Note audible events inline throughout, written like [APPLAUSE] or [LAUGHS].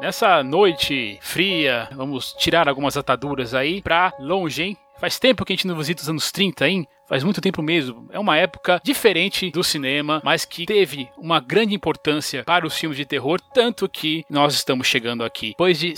Nessa noite fria, vamos tirar algumas ataduras aí pra longe, hein? Faz tempo que a gente não visita os anos 30, hein? Faz muito tempo mesmo. É uma época diferente do cinema, mas que teve uma grande importância para os filmes de terror, tanto que nós estamos chegando aqui. Depois de,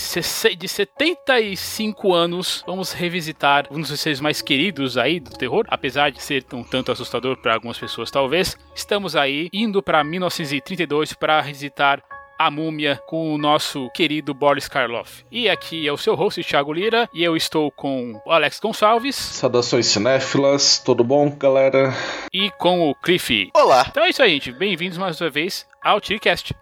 de 75 anos, vamos revisitar um dos seres mais queridos aí do terror, apesar de ser um tanto assustador para algumas pessoas talvez. Estamos aí indo para 1932 para revisitar a Múmia com o nosso querido Boris Karloff. E aqui é o seu host, Thiago Lira, e eu estou com o Alex Gonçalves. Saudações cinéfilas, tudo bom, galera? E com o Cliff. Olá! Então é isso aí, gente. Bem-vindos mais uma vez ao TearCast.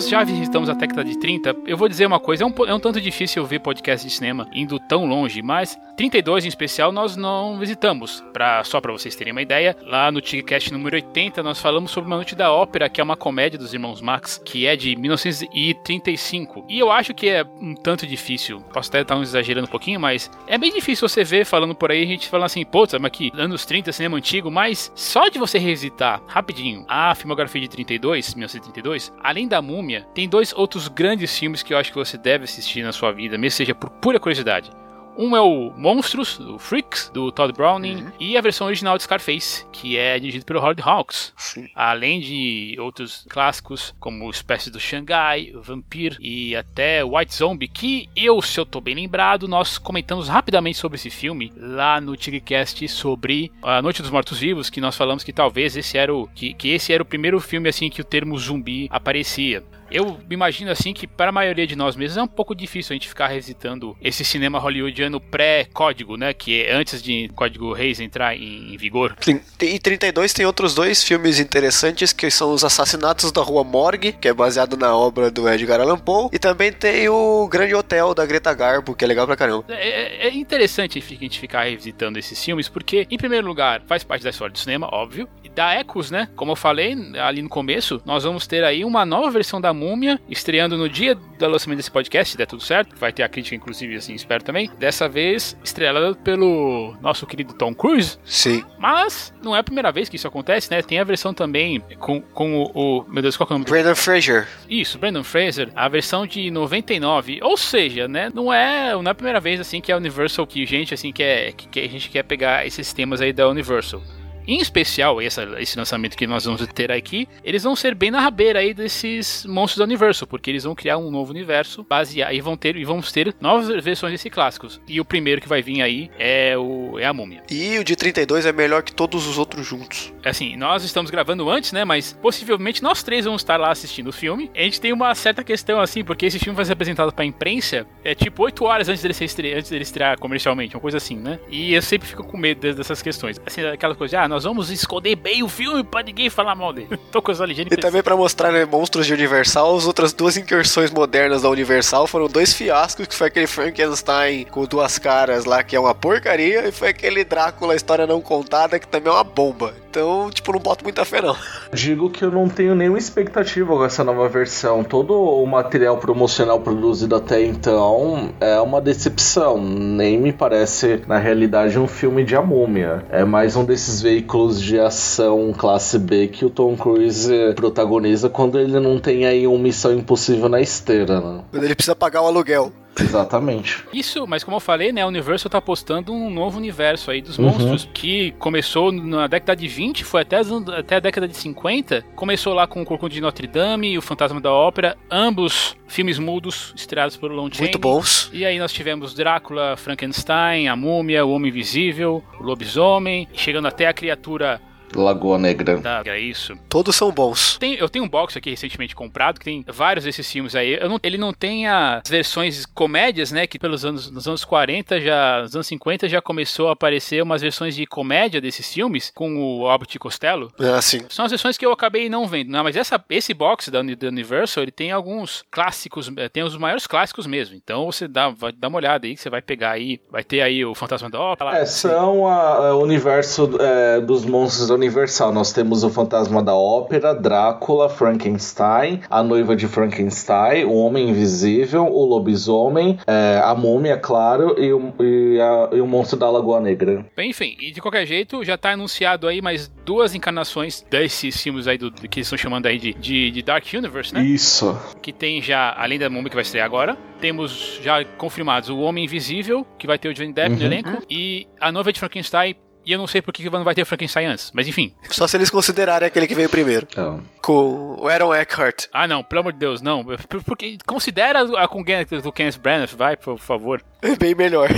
Nós já visitamos a década de 30. Eu vou dizer uma coisa, é um, é um tanto difícil ver podcast de cinema indo tão longe, mas 32 em especial nós não visitamos. Pra, só para vocês terem uma ideia, lá no TigCast número 80 nós falamos sobre Uma Noite da Ópera, que é uma comédia dos irmãos Max, que é de 1935. E eu acho que é um tanto difícil, posso até estar exagerando um pouquinho, mas é bem difícil você ver falando por aí, a gente falando assim, pô, mas aqui, anos 30, cinema antigo, mas só de você revisitar rapidinho a filmografia de 32, 1932, além da Múmia, tem dois outros grandes filmes que eu acho que você deve assistir na sua vida, mesmo seja por pura curiosidade. Um é o Monstros, do Freaks, do Todd Browning, uhum. e a versão original de Scarface, que é dirigido pelo Howard Hawks. Sim. Além de outros clássicos, como Espécie do Xangai, Vampir e até White Zombie, que eu, se eu tô bem lembrado, nós comentamos rapidamente sobre esse filme lá no Tigrecast sobre A Noite dos Mortos-Vivos, que nós falamos que talvez esse era o que, que esse era o primeiro filme assim que o termo zumbi aparecia. Eu imagino assim que para a maioria de nós mesmos é um pouco difícil a gente ficar revisitando esse cinema hollywoodiano pré-código, né? Que é antes de Código Reis entrar em, vigor. Sim. E 32 tem outros dois filmes interessantes que são Os Assassinatos da Rua Morgue, que é baseado na obra do Edgar Allan Poe, e também tem o Grande Hotel da Greta Garbo, que é legal pra caramba. É, é, é interessante a gente ficar revisitando esses filmes, porque, em primeiro lugar, faz parte da história do cinema, óbvio, dá ecos, né? Como eu falei ali no começo, nós vamos ter aí uma nova versão da Múmia, estreando no dia do lançamento desse podcast, se der tudo certo. Vai ter a crítica, inclusive, assim, espero também. Dessa vez, estrelada pelo nosso querido Tom Cruise. Sim. Mas não é a primeira vez que isso acontece, né? Tem a versão também com, com o, o Meu Deus, qual é o nome? Brandon Fraser. Isso, Brandon Fraser. A versão de 99. Ou seja, né? Não é, não é a primeira vez, assim, que a Universal, que gente, assim, quer, que, que a gente quer pegar esses temas aí da Universal. Em especial, essa, esse lançamento que nós vamos ter aqui, eles vão ser bem na rabeira aí desses monstros do universo, porque eles vão criar um novo universo baseado e vão ter e vamos ter novas versões desses clássicos. E o primeiro que vai vir aí é o é a Múmia. E o de 32 é melhor que todos os outros juntos. Assim, nós estamos gravando antes, né, mas possivelmente nós três vamos estar lá assistindo o filme. A gente tem uma certa questão assim, porque esse filme vai ser apresentado para imprensa é tipo 8 horas antes dele ser estre... antes dele estrear comercialmente, uma coisa assim, né? E eu sempre fico com medo dessas questões. Assim, aquela coisa, ah, nós vamos esconder bem o filme pra ninguém falar mal dele. Tô com os E também pra mostrar né, monstros de Universal, as outras duas incursões modernas da Universal foram dois fiascos, que foi aquele Frankenstein com duas caras lá, que é uma porcaria, e foi aquele Drácula, história não contada, que também é uma bomba. Então, tipo, não boto muita fé, não. [LAUGHS] Digo que eu não tenho nenhuma expectativa com essa nova versão. Todo o material promocional produzido até então é uma decepção. Nem me parece, na realidade, um filme de A Múmia. É mais um desses veículos de ação classe B que o Tom Cruise protagoniza quando ele não tem aí uma missão impossível na esteira, né? Quando ele precisa pagar o aluguel. Exatamente. Isso, mas como eu falei, né, a Universal tá apostando um novo universo aí dos uhum. monstros, que começou na década de 20, foi até, até a década de 50. Começou lá com o Corcunda de Notre Dame e o Fantasma da Ópera, ambos filmes mudos, estreados por Lon Chaney. Muito bons. E aí nós tivemos Drácula, Frankenstein, A Múmia, O Homem Invisível, O Lobisomem, chegando até a criatura Lagoa Negra. Tá, é isso. Todos são bons. Tem, eu tenho um box aqui recentemente comprado que tem vários desses filmes aí. Não, ele não tem as versões comédias, né? Que pelos anos, nos anos 40, já, nos anos 50 já começou a aparecer umas versões de comédia desses filmes com o Albert Costello. Ah, sim. São as versões que eu acabei não vendo. Não, mas essa, esse box da, da Universal, ele tem alguns clássicos, eh, tem os maiores clássicos mesmo. Então você dá, vai, dá uma olhada aí que você vai pegar aí. Vai ter aí o Fantasma da Ópera. É, são o universo é, dos monstros da Universal. Nós temos o Fantasma da Ópera, Drácula, Frankenstein, a Noiva de Frankenstein, o Homem Invisível, o Lobisomem, é, a Múmia, claro, e o, e, a, e o Monstro da Lagoa Negra. Bem, enfim, e de qualquer jeito, já tá anunciado aí mais duas encarnações desses filmes aí do, que eles estão chamando aí de, de, de Dark Universe, né? Isso. Que tem já, além da Múmia que vai estrear agora, temos já confirmados o Homem Invisível, que vai ter o Johnny Depp uhum. no elenco, e a Noiva de Frankenstein e eu não sei por que não vai ter Frankenstein antes, mas enfim. Só se eles considerarem aquele que veio primeiro. Oh. Com o Aaron Eckhart. Ah, não, pelo amor de Deus, não. Porque considera a com do Kenneth Branagh, vai, por favor. É [LAUGHS] bem melhor.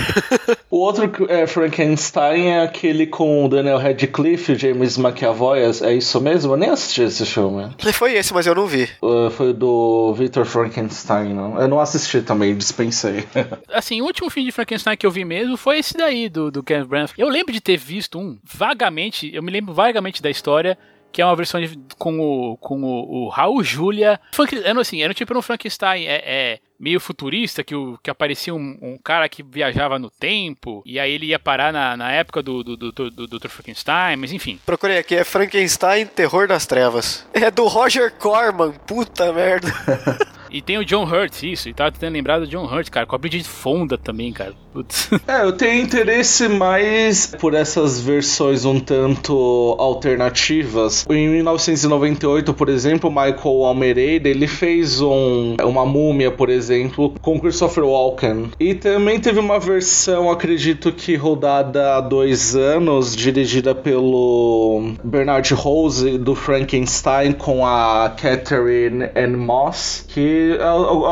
o outro é, Frankenstein é aquele com o Daniel Radcliffe, James McAvoy, é isso mesmo? Eu nem assisti esse filme. Foi esse, mas eu não vi. Uh, foi do Victor Frankenstein, não? Eu não assisti também, dispensei. [LAUGHS] assim, o último filme de Frankenstein que eu vi mesmo foi esse daí, do, do Kenneth Branagh. Eu lembro de ter visto um, vagamente, eu me lembro vagamente da história, que é uma versão de, com o, com o, o Raul Julia. Era assim, era tipo um Frankenstein, é, é meio futurista, que, o, que aparecia um, um, cara que viajava no tempo, e aí ele ia parar na, na época do, do, do, do, do Frankenstein, mas enfim. Procurei aqui, é Frankenstein Terror das Trevas. É do Roger Corman, puta merda. [LAUGHS] E tem o John Hurt, isso. E tava tentando lembrar do John Hurt, cara. Com a Bridget Fonda também, cara. Putz. [LAUGHS] É, eu tenho interesse mais por essas versões um tanto alternativas. Em 1998, por exemplo, Michael Almeida, ele fez um, uma múmia, por exemplo, com Christopher Walken. E também teve uma versão, acredito que rodada há dois anos, dirigida pelo Bernard Rose, do Frankenstein, com a Catherine Ann Moss, que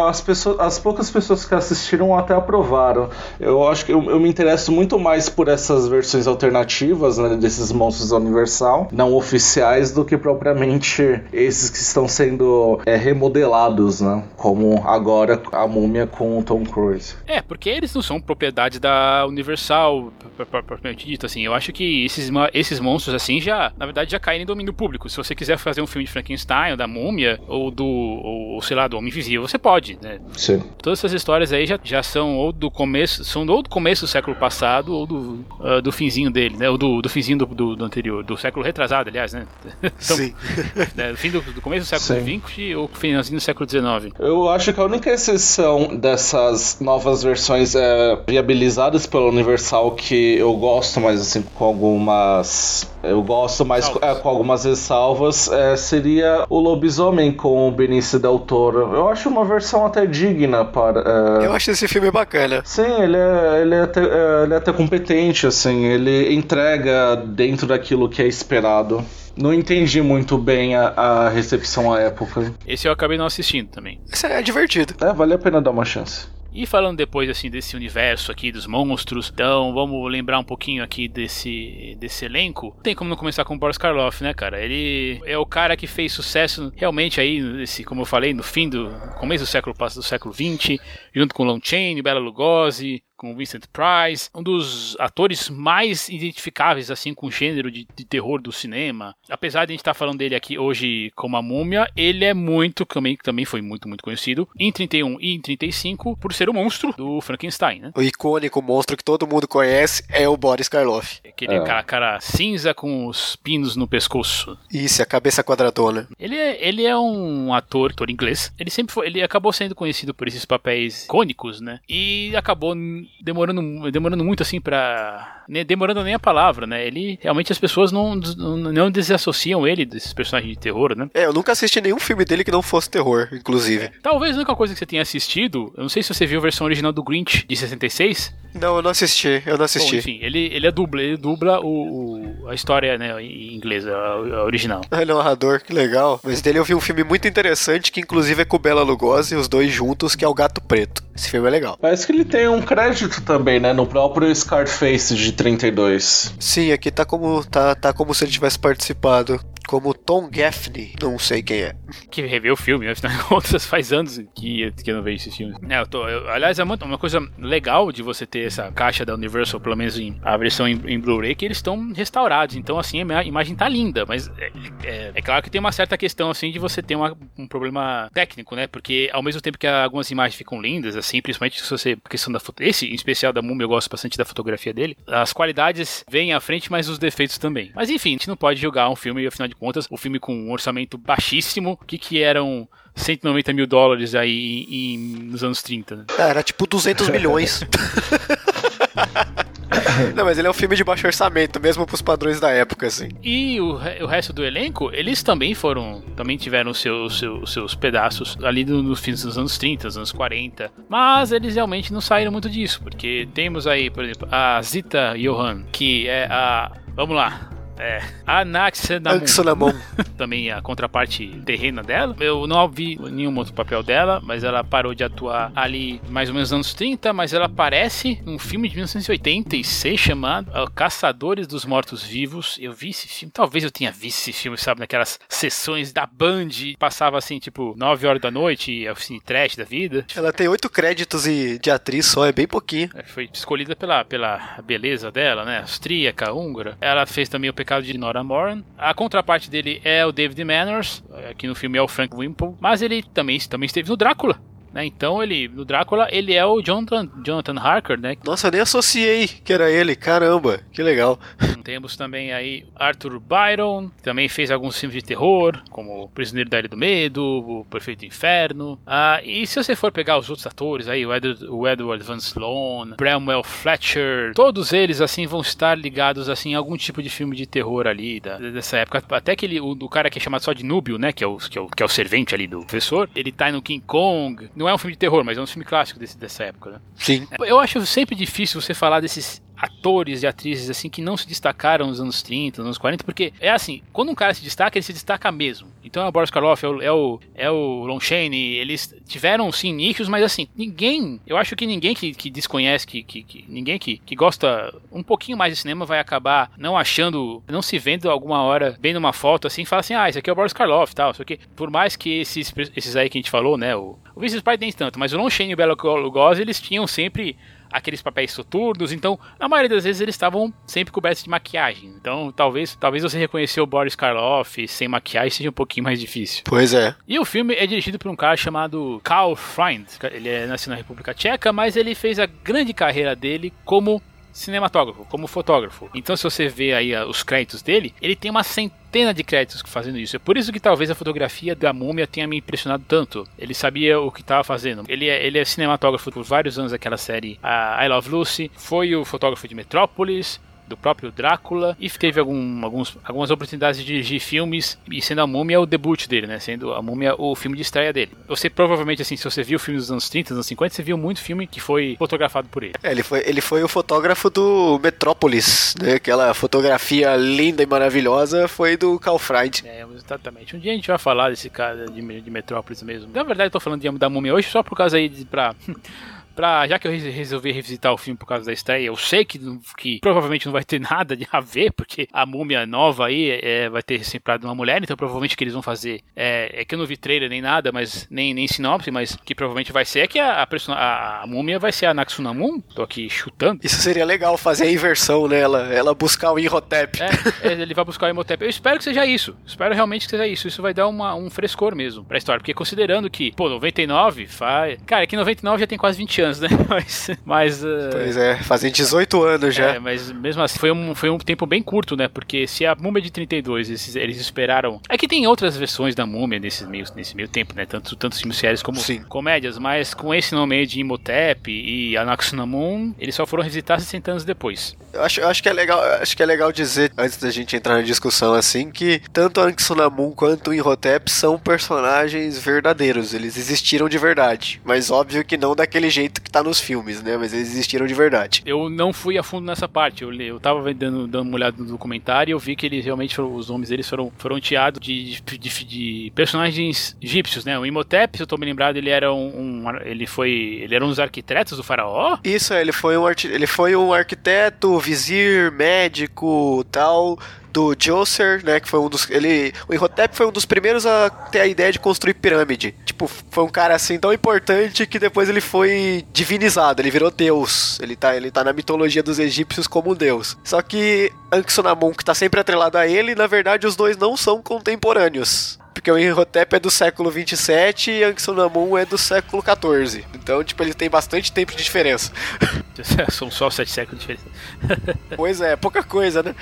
as, pessoas, as poucas pessoas que assistiram até aprovaram. Eu acho que eu, eu me interesso muito mais por essas versões alternativas né, desses monstros da Universal, não oficiais, do que propriamente esses que estão sendo é, remodelados, né? Como agora a múmia com o Tom Cruise. É, porque eles não são propriedade da Universal, propriamente dito, assim. Eu acho que esses, esses monstros, assim, já, na verdade, já caem em domínio público. Se você quiser fazer um filme de Frankenstein, ou da múmia, ou do, ou, sei lá, do Homem invisível, você pode, né? Sim. Todas essas histórias aí já, já são ou do começo, são ou do começo do século passado ou do, uh, do finzinho dele, né? Ou do, do finzinho do, do, do, anterior, do século retrasado, aliás, né? [LAUGHS] Então, Sim. [LAUGHS] Né, fim do, do, começo do século XX ou finzinho do século XIX. Eu acho que a única exceção dessas novas versões é, viabilizadas pela Universal que eu gosto, mas assim, com algumas. Eu gosto mais é, com algumas ressalvas, é, seria o Lobisomem com o Benício Del Toro. Eu acho uma versão até digna para. É... Eu acho esse filme bacana. Sim, ele é, ele, é até, é, ele é até competente, assim, ele entrega dentro daquilo que é esperado. Não entendi muito bem a, a, recepção à época. Esse eu acabei não assistindo também. Esse é divertido. É, vale a pena dar uma chance. E falando depois assim desse universo aqui dos monstros, então vamos lembrar um pouquinho aqui desse desse elenco. Tem como não começar com o Boris Karloff, né, cara? Ele é o cara que fez sucesso realmente aí nesse, como eu falei, no fim do começo do século do século 20, junto com Lon Chaney, Bela Lugosi, com Vincent Price, um dos atores mais identificáveis assim com o gênero de, de terror do cinema. Apesar de a gente estar tá falando dele aqui hoje como a múmia, ele é muito, também, também foi muito, muito conhecido em 31 e em 35 por ser o monstro do Frankenstein, né? O icônico monstro que todo mundo conhece é o Boris Karloff. Aquele é. cara, cara cinza com os pinos no pescoço. Isso, a cabeça quadradona. Ele é, ele é um ator, ator inglês. Ele sempre foi, ele acabou sendo conhecido por esses papéis icônicos, né? E acabou demorando, demorando muito assim pra. Né, demorando nem a palavra, né? Ele realmente as pessoas não, não, desassociam ele desses personagens de terror, né? É, eu nunca assisti nenhum filme dele que não fosse terror, inclusive. É. Talvez a única coisa que você tenha assistido, eu não sei se você viu a versão original do Grinch de 66. Não, eu não assisti, eu não assisti. Bom, enfim, ele, ele é dubla, ele dubla o, o a história, né, em inglês, a, a original. [LAUGHS] Ele é um narrador, que legal. Mas dele eu vi um filme muito interessante, que inclusive é com Bela Lugosi, os dois juntos, que é o Gato Preto. Esse filme é legal. Parece que ele tem um crédito também, né? No próprio Scarface de 32. Sim, aqui tá como, tá, tá como se ele tivesse participado como Tom Gaffney, não sei quem é. Que revê o filme, né? afinal de contas, faz anos que, que eu não vejo esse filme. É, eu tô, eu, aliás, é uma, coisa legal de você ter essa caixa da Universal, pelo menos em, a versão em, em Blu-ray, que eles estão restaurados. Então, assim, a imagem tá linda, mas é, é, é, claro que tem uma certa questão, assim, de você ter uma, um problema técnico, né? Porque ao mesmo tempo que algumas imagens ficam lindas, assim, principalmente se você. questão da foto. Esse, em especial da Múmia, eu gosto bastante da fotografia dele. As qualidades vêm à frente, mas os defeitos também. Mas enfim, a gente não pode julgar um filme, afinal de contas, o filme com um orçamento baixíssimo. O que, que eram 190 mil dólares aí em, nos anos 30? Né? Era tipo 200 milhões. [LAUGHS] Não, mas ele é um filme de baixo orçamento, mesmo pros padrões da época, assim. E o, o resto do elenco, eles também foram, também tiveram seus, seus, seus pedaços ali no, no fim dos anos 30, dos anos 40. Mas eles realmente não saíram muito disso, porque temos aí, por exemplo, a Zita Johan, que é a. Vamos lá, é. Anaxenamon. [LAUGHS] Também a contraparte terrena dela. Eu não vi nenhum outro papel dela, mas ela parou de atuar ali mais ou menos nos anos 30, mas ela aparece num filme de 1986 chamado Caçadores dos Mortos Vivos. Eu vi esse filme, talvez eu tenha visto esse filme, sabe, naquelas sessões da Band, passava assim, tipo, 9 horas da noite, assim, trash da vida. Ela tem oito créditos de atriz só, é bem pouquinho. É, foi escolhida pela, pela beleza dela, né? Austríaca, húngara. Ela fez também o Pecado de Nora Moran. A contraparte dele é o David Manners, aqui no filme é o Frank Wimple, mas ele também, também esteve no Drácula. Né? Então ele, no Drácula, ele é o Jonathan, Jonathan Harker, né? Nossa, eu nem associei que era ele, caramba, que legal. Temos também aí Arthur Byron, que também fez alguns filmes de terror, como O Prisioneiro da Ilha do Medo, O Perfeito Inferno. Ah, e se você for pegar os outros atores aí, o Edward, o Edward Van Sloan, Bramwell Fletcher, todos eles assim vão estar ligados assim a algum tipo de filme de terror ali da, dessa época. Até aquele o, o cara que é chamado só de Núbio, né, que é o que é o, que é o servente ali do professor, ele tá no King Kong não é um filme de terror, mas é um filme clássico desse, dessa época, né? Sim. Eu acho sempre difícil você falar desses atores e atrizes assim que não se destacaram nos anos 30, nos anos 40, porque é assim, quando um cara se destaca, ele se destaca mesmo. Então é o Boris Karloff, é o, é o, é o Lon Chaney, eles tiveram sim nichos, mas assim, ninguém, eu acho que ninguém que, que desconhece, que, que, que, ninguém que, que gosta um pouquinho mais de cinema vai acabar não achando, não se vendo alguma hora vendo uma foto assim, e fala assim, ah, esse aqui é o Boris Karloff tal, isso aqui. Por mais que esses, esses aí que a gente falou, né, o, o Vince Price nem tanto, mas o Lon Chaney e o Bela Lugosi, eles tinham sempre aqueles papéis soturnos, então a maioria das vezes eles estavam sempre cobertos de maquiagem. Então talvez, talvez você reconhecer o Boris Karloff sem maquiagem seja um pouquinho mais difícil. Pois é. E o filme é dirigido por um cara chamado Karl Freund. Ele é nascido na República Tcheca, mas ele fez a grande carreira dele como cinematógrafo, como fotógrafo. Então, se você vê aí ah, os créditos dele, ele tem uma centena de créditos fazendo isso. É por isso que talvez a fotografia da múmia tenha me impressionado tanto. Ele sabia o que estava fazendo. Ele é, ele é cinematógrafo por vários anos daquela série a I Love Lucy, foi o fotógrafo de Metrópolis, do próprio Drácula e teve algum, alguns, algumas oportunidades de dirigir filmes e sendo a Múmia o debut dele, né? Sendo a Múmia o filme de estreia dele. Você provavelmente, assim, se você viu filmes dos anos 30, dos anos 50, você viu muito filme que foi fotografado por ele. É, ele foi, ele foi o fotógrafo do Metrópolis, né? Aquela fotografia linda e maravilhosa foi do Carl Freund. É, exatamente. Um dia a gente vai falar desse cara de, de Metrópolis mesmo. Na verdade, eu tô falando de, da Múmia hoje só por causa aí de, pra [LAUGHS] pra, já que eu resolvi revisitar o filme por causa da estreia, eu sei que, que provavelmente não vai ter [LAUGHS] nada a ver, porque a múmia nova aí é, vai ter sempre uma mulher, então provavelmente que eles vão fazer é, é, que eu não vi trailer nem nada, mas nem, nem sinopse, mas que provavelmente vai ser é que a, a, a, múmia vai ser a Naxunamun, tô aqui chutando. Isso seria legal, fazer a inversão nela, ela buscar o Imhotep. É, é, ele vai buscar o Imhotep. Eu espero que seja isso, espero realmente que seja isso, isso vai dar uma, um frescor mesmo pra história, porque considerando que, pô, 99 faz... Cara, aqui 99 já tem quase 20 anos, né? [LAUGHS] mas. mas uh... Pois é, fazem 18 anos já. É, mas mesmo assim, foi um, foi um tempo bem curto, né? Porque se a múmia de 32 eles, eles esperaram. É que tem outras versões da múmia nesse meio, nesse meio tempo, né? Tanto, tanto filmes sérios como Sim. comédias, mas com esse nome aí de Imhotep e Anaxunamun, eles só foram revisitar 60 anos depois. Eu acho, eu acho que é legal, acho que é legal dizer, antes da gente entrar na discussão assim, que tanto Anaxunamun quanto Imhotep são personagens verdadeiros. Eles existiram de verdade. Mas óbvio que não daquele jeito que tá no nos filmes, né? Mas eles existiram de verdade. Eu não fui a fundo nessa parte. Eu, eu tava dando, dando uma olhada no documentário e eu vi que eles realmente foram, os nomes deles foram, foram teados de, de, de, de personagens egípcios, né? O Imhotep, se eu tô me lembrado, ele era um, um, ele foi, ele era um dos arquitetos do faraó? Isso, ele foi um ele foi um arquiteto, vizir, médico, tal, do Djoser, né, que foi um dos ele, o Imhotep foi um dos primeiros a ter a ideia de construir pirâmide. Tipo, foi um cara assim tão importante que depois ele foi divinizado, ele virou deus. Ele tá, ele tá na mitologia dos egípcios como um deus. Só que Anksunamun, que tá sempre atrelado a ele, na verdade os dois não são contemporâneos porque o Imhotep é do século 27 e Anksunamun é do século 14. Então, tipo, ele tem bastante tempo de diferença. [LAUGHS] São só sete séculos de diferença. [LAUGHS] pois é, pouca coisa, né?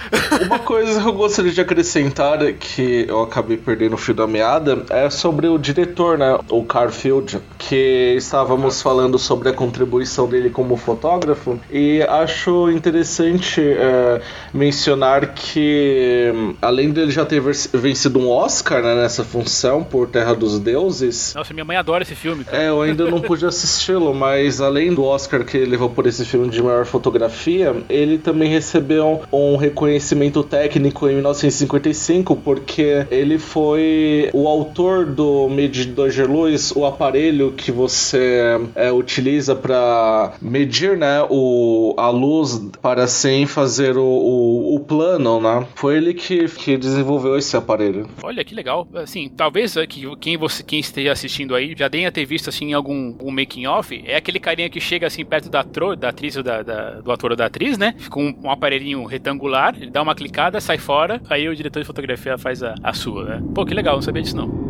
Uma coisa que eu gostaria de acrescentar, que eu acabei perdendo o fio da meada, é sobre o diretor, né? O Carfield, que estávamos falando sobre a contribuição dele como fotógrafo, e acho interessante é, mencionar que, além dele já ter vencido um Oscar né, nessa função por Terra dos Deuses. Nossa, minha mãe adora esse filme. Cara. É, eu ainda não pude assisti-lo, mas além do Oscar que ele levou por esse filme de maior fotografia, ele também recebeu um reconhecimento técnico em 1955, porque ele foi o autor do medidor de luz, o aparelho que você é, utiliza para medir né, o, a luz para assim fazer o, o, o, plano, né? Foi ele que, que desenvolveu esse aparelho. Olha que legal. Assim, talvez é, que quem você quem esteja assistindo aí já tenha ter visto assim algum um making off. É aquele carinha que chega assim perto da, tro, da atriz ou da, da, do ator ou da atriz, né? Com um aparelhinho retangular, ele dá uma clicada, sai fora, aí o diretor de fotografia faz a, a sua, né? Pô, que legal, não sabia disso não.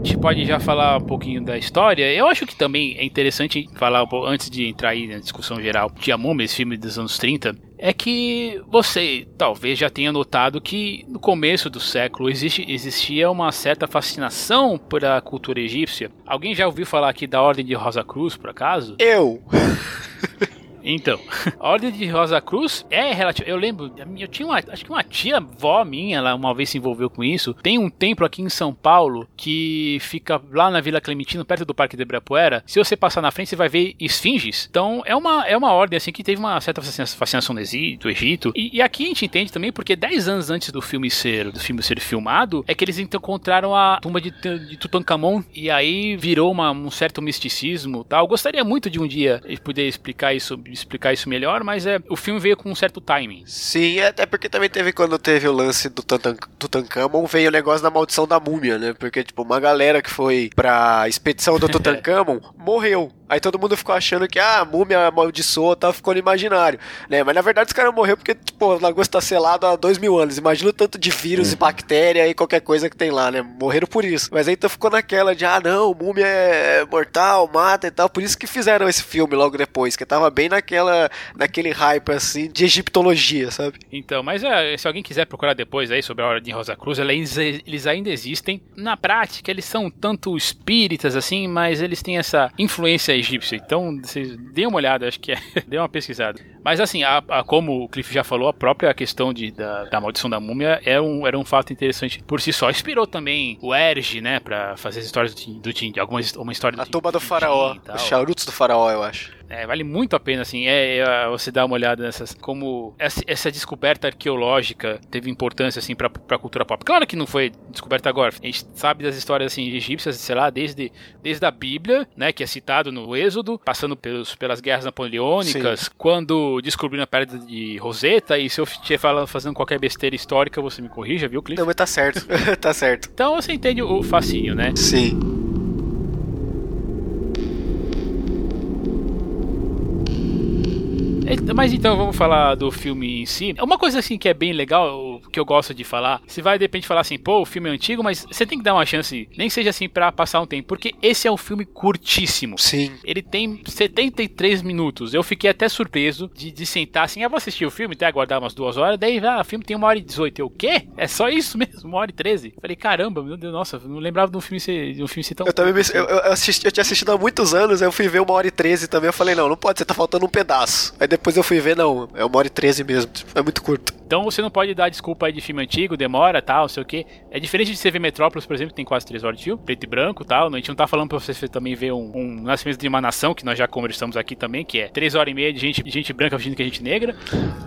A gente pode já falar um pouquinho da história. Eu acho que também é interessante falar um pouco, antes de entrar aí na discussão geral de Amuma, esse filme dos anos 30, é que você talvez já tenha notado que no começo do século existe, existia uma certa fascinação pela cultura egípcia. Alguém já ouviu falar aqui da Ordem de Rosa Cruz, por acaso? Eu! [LAUGHS] Então, [LAUGHS] a Ordem de Rosa Cruz é relativa. Eu lembro, eu tinha uma, acho que uma tia avó minha, ela uma vez se envolveu com isso. Tem um templo aqui em São Paulo que fica lá na Vila Clementino, perto do Parque de Ibirapuera. Se você passar na frente, você vai ver esfinges. Então, é uma, é uma ordem assim que teve uma certa fascinação do Egito. E, e aqui a gente entende também porque 10 anos antes do filme ser do filme ser filmado, é que eles encontraram a tumba de, de Tutankhamon e aí virou uma, um certo misticismo, tal. Eu gostaria muito de um dia poder explicar isso explicar isso melhor, mas é, o filme veio com um certo timing. Sim, é, até porque também teve quando teve o lance do Tutankhamon, veio o negócio da maldição da múmia, né? Porque, tipo, uma galera que foi pra expedição do [LAUGHS] Tutankhamon morreu. Aí todo mundo ficou achando que ah, a múmia amaldiçoou, tá, ficou no imaginário, né? Mas na verdade os caras morreram porque, tipo, o lagosta tá selado há dois mil anos. Imagina o tanto de vírus uhum. e bactéria e qualquer coisa que tem lá, né? Morreram por isso. Mas aí então ficou naquela de, ah, não, múmia é mortal, mata e tal. Por isso que fizeram esse filme logo depois, que tava bem naquela, naquele hype, assim, de egiptologia, sabe? Então, mas é, se alguém quiser procurar depois aí sobre a Ordem Rosa Cruz, eles, eles ainda existem. Na prática, eles são tanto espíritas, assim, mas eles têm essa influência egípcia. Então, vocês deem uma olhada, acho que é. [LAUGHS] Dê uma pesquisada. Mas assim, a, a, como o Cliff já falou, a própria questão de, da, da maldição da múmia é um, era um fato interessante por si só. Inspirou também o Erge, né, pra fazer as histórias do Tim, de alguma uma história do A tumba do faraó, os charutos do faraó, eu acho. É, vale muito a pena, assim, é, é, você dar uma olhada nessas, como essa, essa descoberta arqueológica teve importância, assim, pra, pra cultura pop. Claro que não foi descoberta agora, a gente sabe das histórias, assim, egípcias, sei lá, desde, desde a Bíblia, né, que é citado no Êxodo, passando pelos, pelas guerras napoleônicas, Sim. quando descobriram a pedra de Roseta, e se eu estiver fazendo qualquer besteira histórica, você me corrija, viu, Cliff? Não, mas tá certo, [LAUGHS] tá certo. Então você entende o fascínio, né? Sim. Mas então vamos falar do filme em si. Uma coisa assim que é bem legal, que eu gosto de falar, você vai de repente falar assim, pô, o filme é antigo, mas você tem que dar uma chance, nem seja assim para passar um tempo, porque esse é um filme curtíssimo. Sim. Ele tem 73 minutos. Eu fiquei até surpreso de, de sentar assim, ah, vou assistir o filme, até aguardar umas duas horas, daí, ah, o filme tem uma hora e 18. Eu, o quê? É só isso mesmo, uma hora e 13? Falei, caramba, meu Deus, nossa, não lembrava de um filme ser, de um filme ser tão. Eu também me, eu, eu, assisti, eu tinha assistido há muitos anos, eu fui ver uma hora e 13 também, eu falei, não, não pode, você tá faltando um pedaço. Aí depois eu fui ver, não, é uma hora e treze mesmo. É muito curto. Então você não pode dar desculpa aí de filme antigo, demora, tal, não sei o que. É diferente de você ver Metrópolis, por exemplo, que tem quase 3 horas de filme, preto e branco, tal. A gente não tá falando pra você também ver um, um Nascimento de uma Nação, que nós já conversamos aqui também, que é 3 horas e meia de gente, gente branca fingindo que é gente negra.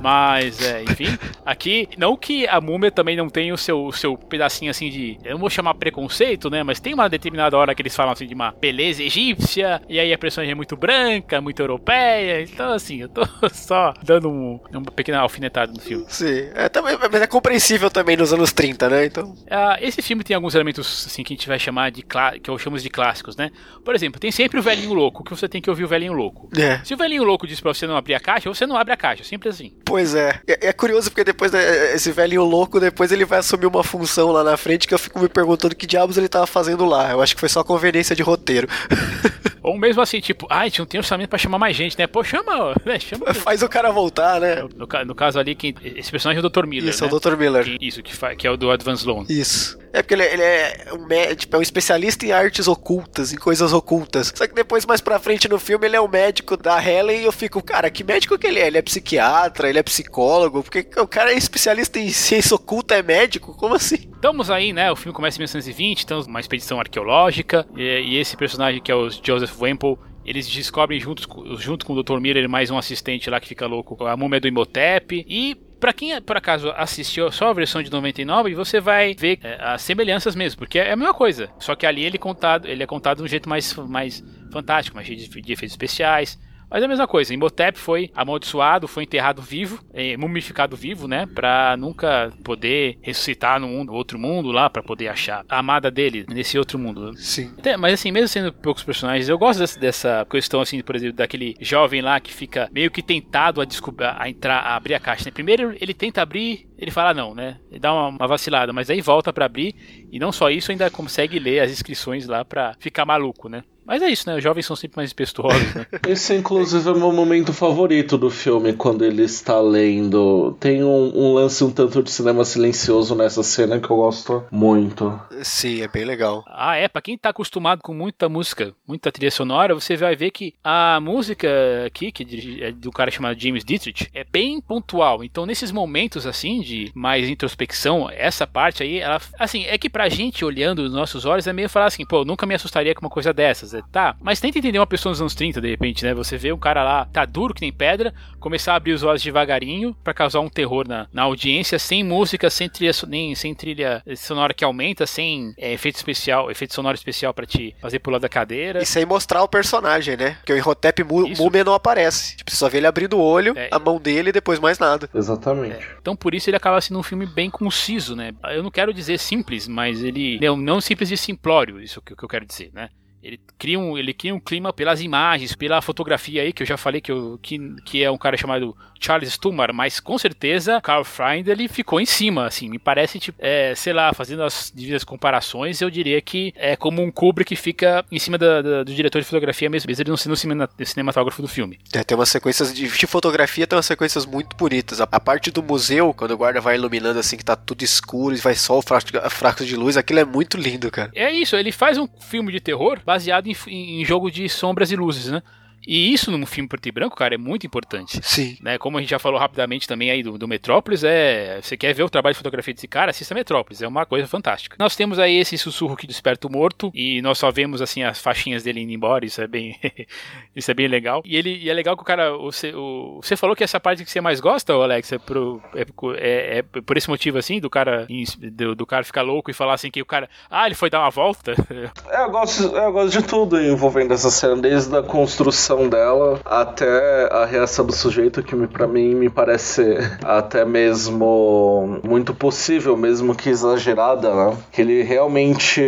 Mas, é, enfim, [LAUGHS] aqui, não que a múmia também não tenha o seu, o seu pedacinho assim de. Eu não vou chamar preconceito, né? Mas tem uma determinada hora que eles falam assim de uma beleza egípcia, e aí a personagem é muito branca, muito europeia. Então, assim, eu tô [LAUGHS] só dando um, uma pequena alfinetada no filme. Sim, é, também, mas é compreensível também nos anos 30, né? Então. Uh, esse filme tem alguns elementos assim que a gente vai chamar de que eu chamo de clássicos, né? Por exemplo, tem sempre o velhinho louco, que você tem que ouvir o velhinho louco. É. Se o velhinho louco diz pra você não abrir a caixa, você não abre a caixa, simples assim. Pois é. É, é curioso porque depois né, esse velhinho louco, depois ele vai assumir uma função lá na frente que eu fico me perguntando que diabos ele tava fazendo lá. Eu acho que foi só conveniência de roteiro. [LAUGHS] Ou mesmo assim, tipo, ah, a gente não tem orçamento pra chamar mais gente, né? Pô, chama, [LAUGHS] né? chama. [LAUGHS] Faz o cara voltar, né? No, no caso ali, quem, esse personagem é o Dr. Miller. Isso, né? é o Dr. Miller. Que, isso, que, que é o do Advance Loan. Isso. É porque ele, ele é, um, tipo, é um especialista em artes ocultas, em coisas ocultas. Só que depois, mais pra frente no filme, ele é um médico da Helen e eu fico, cara, que médico que ele é? Ele é psiquiatra, ele é psicólogo? Porque o cara é especialista em ciência oculta, é médico? Como assim? Estamos aí, né? O filme começa em 1920, temos uma expedição arqueológica e, e esse personagem que é o Joseph Wemple eles descobrem juntos, junto com o Dr. Miller mais um assistente lá que fica louco, a múmia do Imhotep. E para quem por acaso assistiu só a versão de 99, você vai ver é, as semelhanças mesmo, porque é a mesma coisa. Só que ali ele, contado, ele é contado de um jeito mais, mais fantástico, mais cheio de, de efeitos especiais. Mas é a mesma coisa, Imhotep foi amaldiçoado, foi enterrado vivo, é, mumificado vivo, né? Pra nunca poder ressuscitar no mundo, outro mundo lá, para poder achar a amada dele nesse outro mundo. Sim. Até, mas assim, mesmo sendo poucos personagens, eu gosto dessa, dessa, questão, assim, por exemplo, daquele jovem lá que fica meio que tentado a descobrir, a entrar, a abrir a caixa. Né? Primeiro ele tenta abrir, ele fala não, né? Ele dá uma, uma vacilada, mas aí volta para abrir e não só isso, ainda consegue ler as inscrições lá para ficar maluco, né? Mas é isso, né? Os jovens são sempre mais impetuosos, né? [LAUGHS] Esse, inclusive, é o meu momento favorito do filme, quando ele está lendo. Tem um, um, lance um tanto de cinema silencioso nessa cena que eu gosto muito. Sim, é bem legal. Ah, é. Pra quem tá acostumado com muita música, muita trilha sonora, você vai ver que a música aqui, que é do cara chamado James Dietrich, é bem pontual. Então, nesses momentos, assim, de mais introspecção, essa parte aí, ela, assim, é que pra gente, olhando os nossos olhos, é meio falar assim, pô, eu nunca me assustaria com uma coisa dessas tá? Mas tenta entender uma pessoa nos anos 30, de repente, né? Você vê um cara lá, tá duro que nem pedra, começar a abrir os olhos devagarinho para causar um terror na, na audiência, sem música, sem trilha, nem, sem trilha sonora que aumenta, sem é, efeito especial, efeito sonoro especial para te fazer pular da cadeira. E sem mostrar o personagem, né? Porque o Imhotep Múmia não aparece. Tipo, você só vê ele abrindo o olho, é. a mão dele e depois mais nada. Exatamente. É. Então por isso ele acaba sendo um filme bem conciso, né? Eu não quero dizer simples, mas ele não, não simples de simplório, isso que, que eu quero dizer, né? Ele cria, um, ele cria um clima pelas imagens, pela fotografia aí, que eu já falei que, eu, que, que é um cara chamado Charles Stumar, mas com certeza Carl Freund ele ficou em cima, assim, me parece, tipo, é, sei lá, fazendo as devidas comparações, eu diria que é como um Kubrick fica em cima da, da, do diretor de fotografia mesmo, mesmo ele não sendo o cinematógrafo do filme. É, tem umas sequências de, de, fotografia, tem umas sequências muito bonitas. A, a, parte do museu, quando o guarda vai iluminando assim, que tá tudo escuro e vai só o fraco de luz, aquilo é muito lindo, cara. É isso, ele faz um filme de terror baseado em, em jogo de sombras e luzes, né? E isso num filme preto e branco, cara, é muito importante. Sim. Né? Como a gente já falou rapidamente também aí do, do Metrópolis, é. Você quer ver o trabalho de fotografia desse cara? Assista Metrópolis, é uma coisa fantástica. Nós temos aí esse sussurro que desperta o morto, e nós só vemos assim as faixinhas dele indo embora, isso é bem. [LAUGHS] isso é bem legal. E ele e é legal que o cara. Você, o, você falou que essa parte que você mais gosta, Alex, é, pro, é, é, é por esse motivo assim, do cara do, do, cara ficar louco e falar assim que o cara. Ah, ele foi dar uma volta. [LAUGHS] É, eu gosto, eu gosto de tudo envolvendo essa cena, desde a construção reação dela até a reação do sujeito que para mim me parece até mesmo muito possível, mesmo que exagerada, né? Que ele realmente,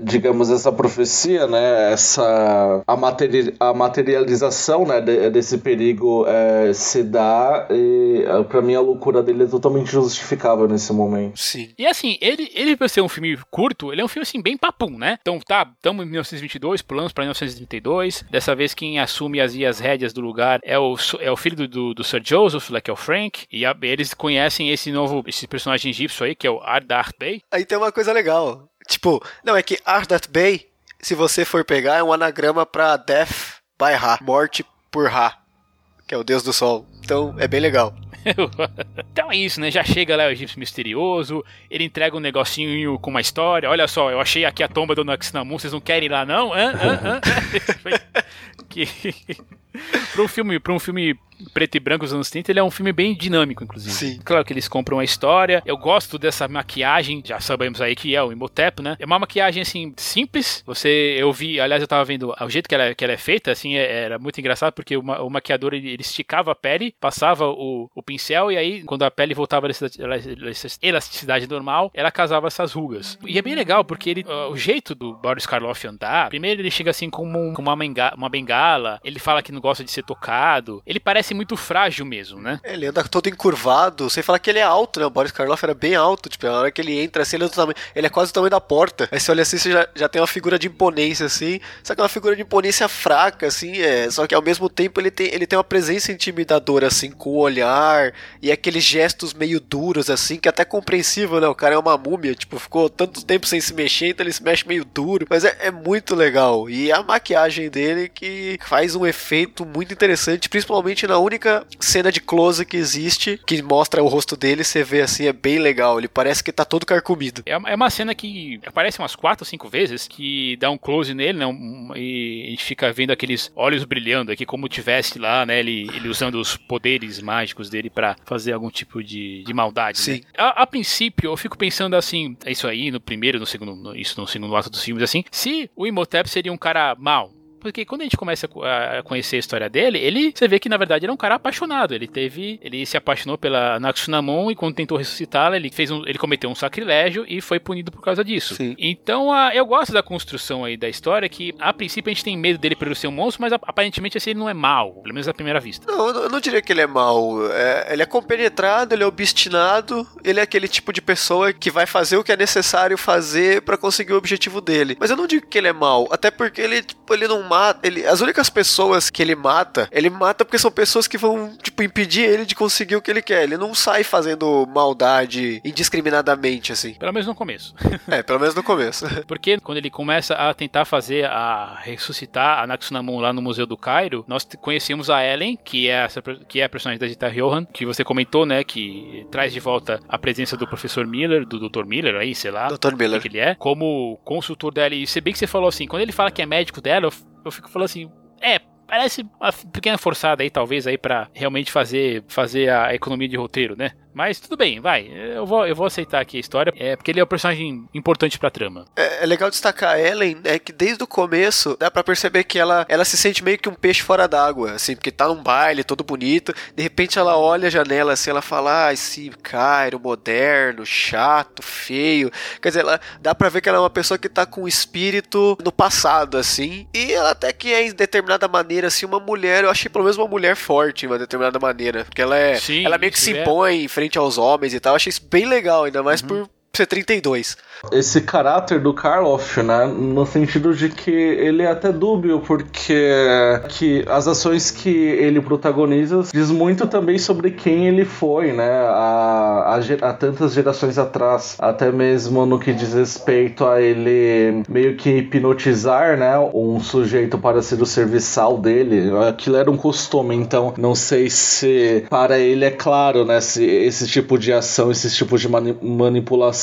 digamos, essa profecia, né? Essa a, materi a materialização, né? De, desse perigo é, se dá e é, para mim a loucura dele é totalmente justificável nesse momento. Sim. E assim, ele ele por ser um filme curto, ele é um filme assim bem papum, né? Então tá, estamos em 1922, pulamos para 1932. Dessa vez quem assume as, as rédeas do lugar é o, é o filho do, do, do Sir Joseph, que é o Frank, e a, eles conhecem esse novo, esse personagem egípcio aí, que é o Ardath Bey. Aí tem uma coisa legal, tipo, não, é que Ardath Bey, se você for pegar, é um anagrama pra Death by Ra, morte por Ra que é o deus do sol. Então é bem legal. [LAUGHS] então é isso, né? Já chega lá o egípcio misterioso, ele entrega um negocinho com uma história. Olha só, eu achei aqui a tomba do Naxinamun, vocês não querem ir lá não? Hã? Hã? Hã? [LAUGHS] que... [LAUGHS] para um filme, para um filme preto e branco dos anos 30, ele é um filme bem dinâmico, inclusive. Sim. Claro que eles compram a história. Eu gosto dessa maquiagem, já sabemos aí que é o Imhotep, né? É uma maquiagem, assim, simples. Você, eu vi, aliás, eu tava vendo o jeito que ela, que ela é feita, assim, é, era muito engraçado, porque o, o maquiador, ele, ele, esticava a pele, passava o, o pincel, e aí, quando a pele voltava à elasticidade normal, ela casava essas rugas. E é bem legal, porque ele, o jeito do Boris Karloff andar, primeiro ele chega assim com, um, com uma, uma bengala, ele fala que não gosta de ser tocado, ele parece muito frágil mesmo, né? Ele anda todo encurvado, sem falar que ele é alto, né? O Boris Karloff era bem alto, tipo, na hora que ele entra assim, ele é, tamanho, ele é quase o tamanho da porta. Aí você olha assim, você já, já tem uma figura de imponência, assim, só que é uma figura de imponência fraca, assim, é, só que ao mesmo tempo ele tem, ele tem uma presença intimidadora, assim, com o olhar e aqueles gestos meio duros, assim, que é até compreensível, né? O cara é uma múmia, tipo, ficou tanto tempo sem se mexer, então ele se mexe meio duro, mas é, é muito legal. E a maquiagem dele que faz um efeito muito interessante, principalmente na única cena de close que existe, que mostra o rosto dele, você vê assim, é bem legal. Ele parece que tá todo carcomido. É, é uma cena que aparece umas quatro ou cinco vezes, que dá um close nele, né? Um, e a gente fica vendo aqueles olhos brilhando aqui, como tivesse lá, né? Ele, ele usando os poderes mágicos dele para fazer algum tipo de, de maldade. Né? Sim. Né? A, a, princípio, eu fico pensando assim, é isso aí, no primeiro, no segundo, no, isso no segundo ato dos filmes, assim, se o Imhotep seria um cara mau, porque quando a gente começa a conhecer a história dele, ele, você vê que na verdade ele é um cara apaixonado. Ele teve, ele se apaixonou pela Natsunamon e quando tentou ressuscitá-la, ele fez um, ele cometeu um sacrilégio e foi punido por causa disso. Sim. Então, a, eu gosto da construção aí da história que a princípio a gente tem medo dele por ser um monstro, mas aparentemente assim, ele não é mal, pelo menos à primeira vista. Não, eu não diria que ele é mal. É, ele é compenetrado, ele é obstinado, ele é aquele tipo de pessoa que vai fazer o que é necessário fazer para conseguir o objetivo dele. Mas eu não digo que ele é mal, até porque ele, tipo, ele não mata. Ele, as únicas pessoas que ele mata, ele mata porque são pessoas que vão, tipo, impedir ele de conseguir o que ele quer. Ele não sai fazendo maldade indiscriminadamente, assim. Pelo menos no começo. é, pelo menos no começo. [LAUGHS] porque quando ele começa a tentar fazer a ressuscitar a Natsunamon lá no Museu do Cairo, nós conhecemos a Ellen, que é, essa, que é a personagem da Dita Johan, que você comentou, né, que traz de volta a presença do professor Miller, do Dr. Miller aí, sei lá. Dr. Miller. Que ele é, como consultor dela. E se bem que você falou assim, quando ele fala que é médico dela, eu eu fico falando assim, é, parece uma pequena forçada aí, talvez, aí para realmente fazer, fazer a economia de roteiro, né? Mas tudo bem, vai. Eu vou, eu vou aceitar aqui a história, é porque ele é um personagem importante pra trama. É, é legal destacar a Ellen, é que desde o começo dá para perceber que ela, ela se sente meio que um peixe fora d'água, assim, porque tá num baile todo bonito, de repente ela olha a janela assim, ela fala, ah, esse Cairo moderno, chato, feio. Quer dizer, ela, dá pra ver que ela é uma pessoa que tá com o espírito no passado, assim, e ela até que é, em determinada maneira, assim, uma mulher, eu achei pelo menos uma mulher forte, em uma determinada maneira, porque ela é, Sim, ela meio que se impõe é. Frente aos homens e tal. Achei isso bem legal, ainda mais uhum. por ser 32 esse caráter do Karloff, né? No sentido de que ele é até dúbio, porque que as ações que ele protagoniza diz muito também sobre quem ele foi, né? Há, há, tantas gerações atrás, até mesmo no que diz respeito a ele meio que hipnotizar, né? Um sujeito para ser o serviçal dele. Aquilo era um costume, então não sei se para ele é claro, né? Se esse tipo de ação, esse tipo de mani manipulação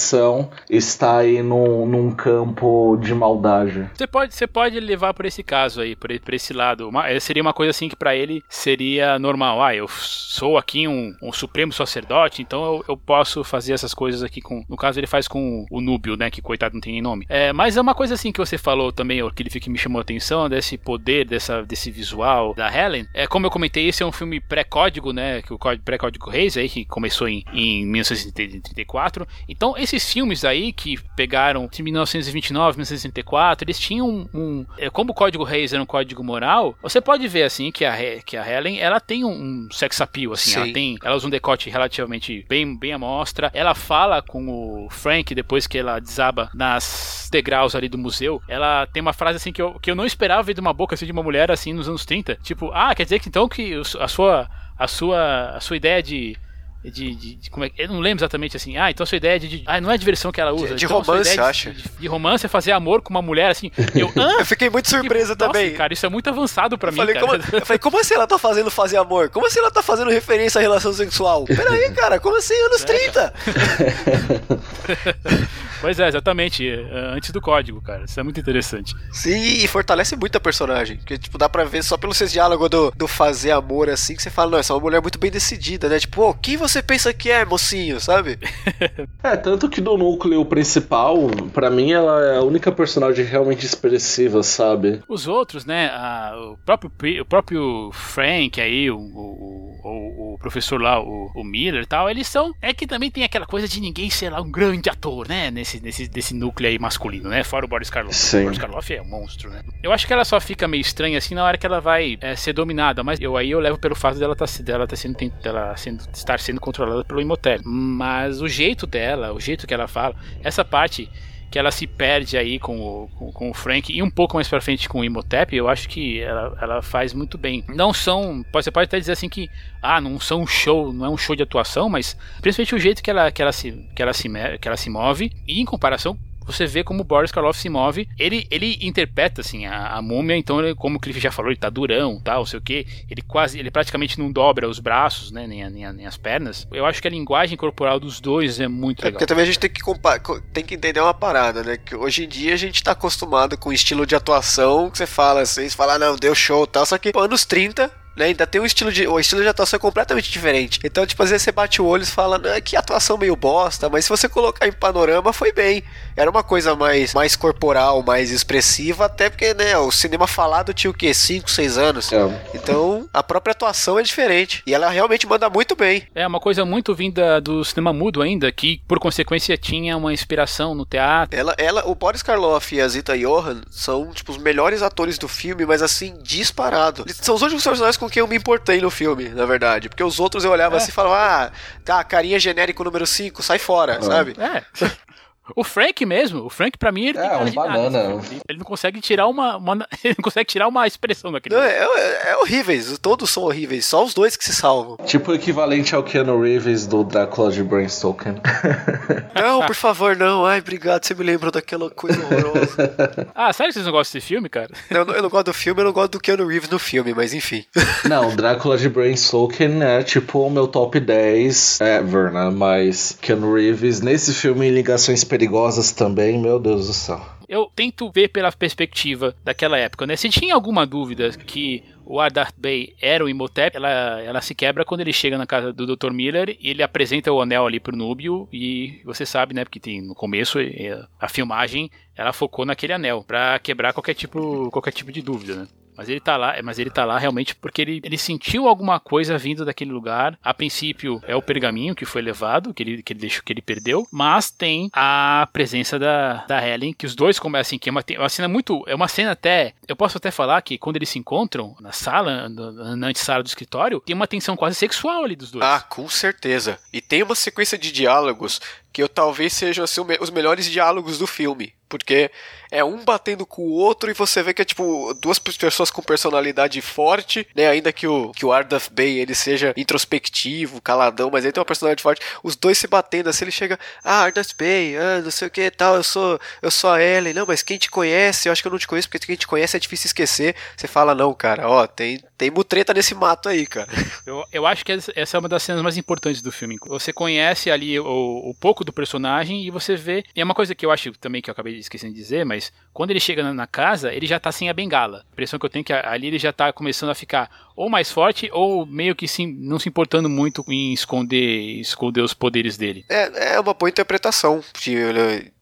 está tá aí num, num campo de maldade. Você pode, você pode levar por esse caso aí, por, por esse lado. Uma, eh, seria uma coisa assim que para ele seria normal. Ah, eu sou aqui um, um supremo sacerdote, então eu, eu, posso fazer essas coisas aqui com. No caso, ele faz com o Núbio, né? Que coitado não tem nem nome. É, mas é uma coisa assim que você falou também, aquele que me chamou a atenção, desse poder, dessa, desse visual da Helen. É, como eu comentei, esse é um filme pré-código, né? Que o pré-código Reis aí, que começou em, em 1934. Então, esses filmes aí que pegaram de 1929, 1964, eles tinham um, um, é, como o código Reis era um código moral, você pode ver assim que a que a Helen, ela tem um, um sex appeal assim, Sim. ela tem, ela usa um decote relativamente bem bem à mostra. Ela fala com o Frank depois que ela desaba nas degraus ali do museu. Ela tem uma frase assim que eu, que eu não esperava ver de uma boca assim de uma mulher assim nos anos 30, tipo, ah, quer dizer que então que a sua a sua a sua ideia de de, de, de, como é eu não lembro exatamente assim. Ah, então a sua ideia é de, de ah, não é diversão que ela usa. De, então, romance, de, acha? De, romance é fazer amor com uma mulher assim. Eu, [LAUGHS] eu fiquei muito surpresa também. Nossa, cara, isso é muito avançado para mim, falei. Como, [LAUGHS] eu falei, como assim ela tá fazendo fazer amor? Como assim ela tá fazendo referência à relação sexual? Peraí, cara, como assim anos é, 30? [LAUGHS] pois é, exatamente. É, antes do código, cara. Isso é muito interessante. Sim, e fortalece muito a personagem. Porque, tipo, dá pra ver só pelo seu diálogo do, do fazer amor assim, que você fala, não, essa é uma mulher muito bem decidida, né? Tipo, oh, quem você pensa que é, mocinho, sabe? [LAUGHS] é, tanto que do núcleo principal, para mim, ela é a única personagem realmente expressiva, sabe? Os outros, né? A, o, próprio, o próprio Frank aí, o, o, o, o professor lá, o, o Miller e tal, eles são. É que também tem aquela coisa de ninguém ser lá um grande ator, né? Nesse, nesse desse núcleo aí masculino, né? Fora o Boris Karloff. Sim. O Boris Karloff é um monstro, né? Eu acho que ela só fica meio estranha assim na hora que ela vai é, ser dominada, mas eu aí eu levo pelo fato dela, tá, dela tá sendo, dela sendo, estar sendo controlada pelo Imhotep. Mas o jeito dela, o jeito que ela fala, essa parte que ela se perde aí com o, com, com, o Frank e um pouco mais pra frente com o Imhotep, eu acho que ela, ela faz muito bem. Não são, você pode até dizer assim que, ah, não são um show, não é um show de atuação, mas principalmente o jeito que ela, que ela, se, que ela, se, que ela se move e em comparação você vê como o Boris Karloff se move. Ele, ele interpreta, assim, a, a múmia, então, ele, como o Cliff já falou, ele tá durão, tal, não sei o que. Ele quase, ele praticamente não dobra os braços, né, nem, nem, nem, as pernas. Eu acho que a linguagem corporal dos dois é muito é, legal. Porque também a gente tem que, tem que entender uma parada, né, que hoje em dia a gente tá acostumado com o estilo de atuação que você fala assim, você fala, ah, não, deu show tal, só que anos 30 né? Ainda tem um estilo de. O estilo de atuação é completamente diferente. Então, tipo, às vezes você bate o olho e fala, ah, que atuação meio bosta, mas se você colocar em panorama, foi bem. Era uma coisa mais, mais corporal, mais expressiva, até porque, né, o cinema falado tinha o quê? 5, 6 anos. É. Então, a própria atuação é diferente. E ela realmente manda muito bem. É uma coisa muito vinda do cinema mudo ainda, que por consequência tinha uma inspiração no teatro. Ela, ela o Boris Karloff e a Zita Johan são, tipo, os melhores atores do filme, mas assim, disparado. São os únicos personagens com com quem eu me importei no filme, na verdade. Porque os outros eu olhava é. assim e falava, ah, tá, carinha genérico número 5, sai fora, sabe? É. O Frank mesmo, o Frank pra mim ele é, tem cara um de banana. Nada, ele não consegue tirar uma, uma, [LAUGHS] ele não consegue tirar uma expressão daquele. Não, é, é, é, horríveis, todos são horríveis, só os dois que se salvam. Tipo o equivalente ao Keanu Reeves do Drácula de Bram Stoker. [LAUGHS] Não, por favor, não. Ai, obrigado, você me lembrou daquela coisa horrorosa. [LAUGHS] ah, sério que vocês não gostam desse filme, cara? Não, eu não gosto do filme, eu não gosto do Keanu Reeves no filme, mas enfim. Não, Drácula de Bram Stoker é tipo o meu top 10 ever, né? Mas Keanu Reeves nesse filme em Ligações Perigosas também meu Deus do céu. Eu tento ver pela perspectiva daquela época, né? Se tinha alguma dúvida que o Ardath Bey era o Imhotep, ela, ela se quebra quando ele chega na casa do Dr. Miller e ele apresenta o anel ali pro Núbio e você sabe, né, porque tem no começo a filmagem, ela focou naquele anel para quebrar qualquer tipo, qualquer tipo de dúvida, né? Mas ele tá lá, mas ele tá lá realmente porque ele, ele sentiu alguma coisa vindo daquele lugar. A princípio é o pergaminho que foi levado, que ele, que ele deixou que ele perdeu, mas tem a presença da, da Helen, que os dois começam que é uma, é uma cena muito, é uma cena até, eu posso até falar que quando eles se encontram na sala, na, na antessala do escritório, tem uma tensão quase sexual ali dos dois. Ah, com certeza. E tem uma sequência de diálogos que eu talvez sejam assim, os melhores diálogos do filme. Porque é um batendo com o outro e você vê que é tipo duas pessoas com personalidade forte, né? Ainda que o, que o Ardath Bey ele seja introspectivo, caladão, mas ele tem uma personalidade forte. Os dois se batendo assim, ele chega, ah, Ardath Bey, ah, não sei o que tal, eu sou, eu sou a Ellen, não, mas quem te conhece, eu acho que eu não te conheço, porque quem te conhece é difícil esquecer. Você fala, não, cara, ó, tem, tem mutreta nesse mato aí, cara. [LAUGHS] Eu, eu acho que essa é uma das cenas mais importantes do filme. Você conhece ali o, o pouco do personagem e você vê. E é uma coisa que eu acho também que eu acabei esquecendo de dizer, mas quando ele chega na casa, ele já tá sem a bengala. A impressão que eu tenho é que ali ele já tá começando a ficar ou mais forte ou meio que sim, não se importando muito em esconder, esconder os poderes dele. É, é uma boa interpretação. De,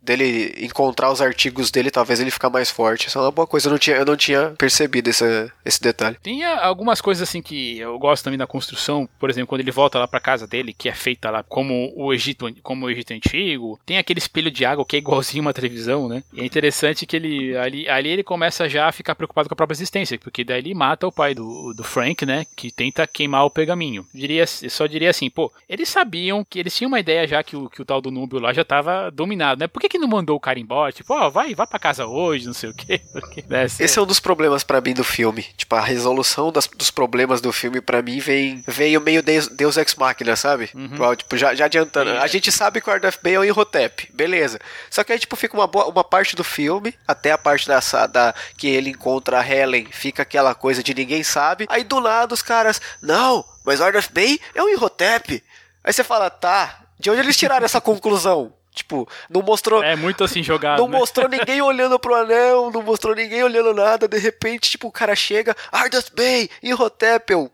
dele encontrar os artigos dele, talvez ele ficar mais forte. Isso é uma boa coisa. Eu não tinha, eu não tinha percebido esse, esse detalhe. Tem algumas coisas assim que eu gosto também da construção. Por exemplo, quando ele volta lá pra casa dele, que é feita lá como o Egito, como o Egito antigo. Tem aquele espelho de água que é igualzinho uma televisão, né? E é interessante que ele ali, ali ele começa já a ficar preocupado com a própria existência, porque daí ele mata o pai do, do Frank, né? Que tenta queimar o pergaminho. Diria, só diria assim, pô, eles sabiam que eles tinham uma ideia já que o, que o tal do Núbio lá já tava dominado, né? Por que, que não mandou o cara embora? Tipo, ó, oh, vai, vai pra casa hoje, não sei o quê. [LAUGHS] Esse é um dos problemas para mim do filme. Tipo, a resolução das, dos problemas do filme para mim vem veio meio Deus, Deus Ex Machina, sabe? Uhum. Tipo, já, já adiantando. Sim, a gente sabe que o Bale é o Imhotep, beleza. Só que aí, tipo, fica uma, boa, uma parte do filme, até a parte da, da que ele encontra a Helen, fica aquela coisa de ninguém sabe. Aí do nada os caras, não, mas Art of Bale é o Imhotep. Aí você fala, tá, de onde eles tiraram essa conclusão? Tipo, não mostrou. É muito assim jogado. Não né? mostrou ninguém olhando pro anel, não mostrou ninguém olhando nada. De repente, tipo, o cara chega, Ardas Bay, Imhotep, eu.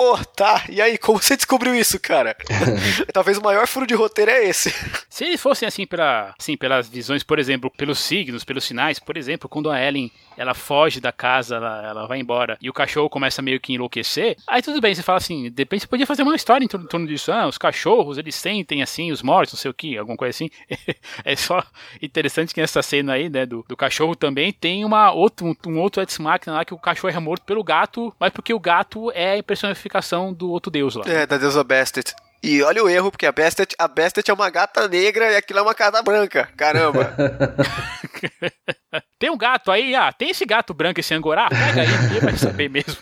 Pô, tá. E aí, como você descobriu isso, cara? [LAUGHS] Talvez o maior furo de roteiro é esse. Se eles fossem assim, pela, assim, pelas visões, por exemplo, pelos signos, pelos sinais, por exemplo, quando a Ellen ela foge da casa, ela, ela vai embora e o cachorro começa meio que enlouquecer, aí tudo bem, você fala assim, de repente você podia fazer uma história em torno, em torno disso. Ah, os cachorros, eles sentem assim, os mortos, não sei o que, alguma coisa assim. [LAUGHS] é só interessante que nessa cena aí, né, do, do cachorro também tem uma outro, um, um outro ex-máquina lá que o cachorro é morto pelo gato, mas porque o gato é a personificação do outro deus lá. É, da deusa Bastet. E olha o erro, porque a Bastet, a Bastet é uma gata negra e aquilo é uma casa branca. Caramba. [LAUGHS] tem um gato aí, ah, tem esse gato branco, esse angorá? Pega aí, ninguém vai saber [LAUGHS] mesmo.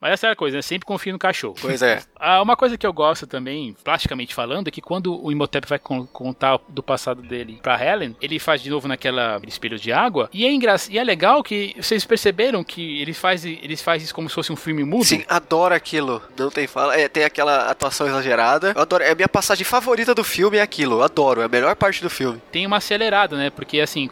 Mas essa é a coisa, né? Sempre confio no cachorro. Pois é. Ah, uma coisa que eu gosto também, plasticamente falando, é que quando o Imhotep vai contar do passado dele pra Helen, ele faz de novo naquela espelho de água. E é, engra... e é legal que vocês perceberam que ele faz, ele faz isso como se fosse um filme mudo. Sim, adoro aquilo. Não tem fala. É, tem aquela atuação exagerada. Eu adoro. É a minha passagem favorita do filme, é aquilo. Adoro. É a melhor parte do filme. Tem uma acelerada, né? Porque assim,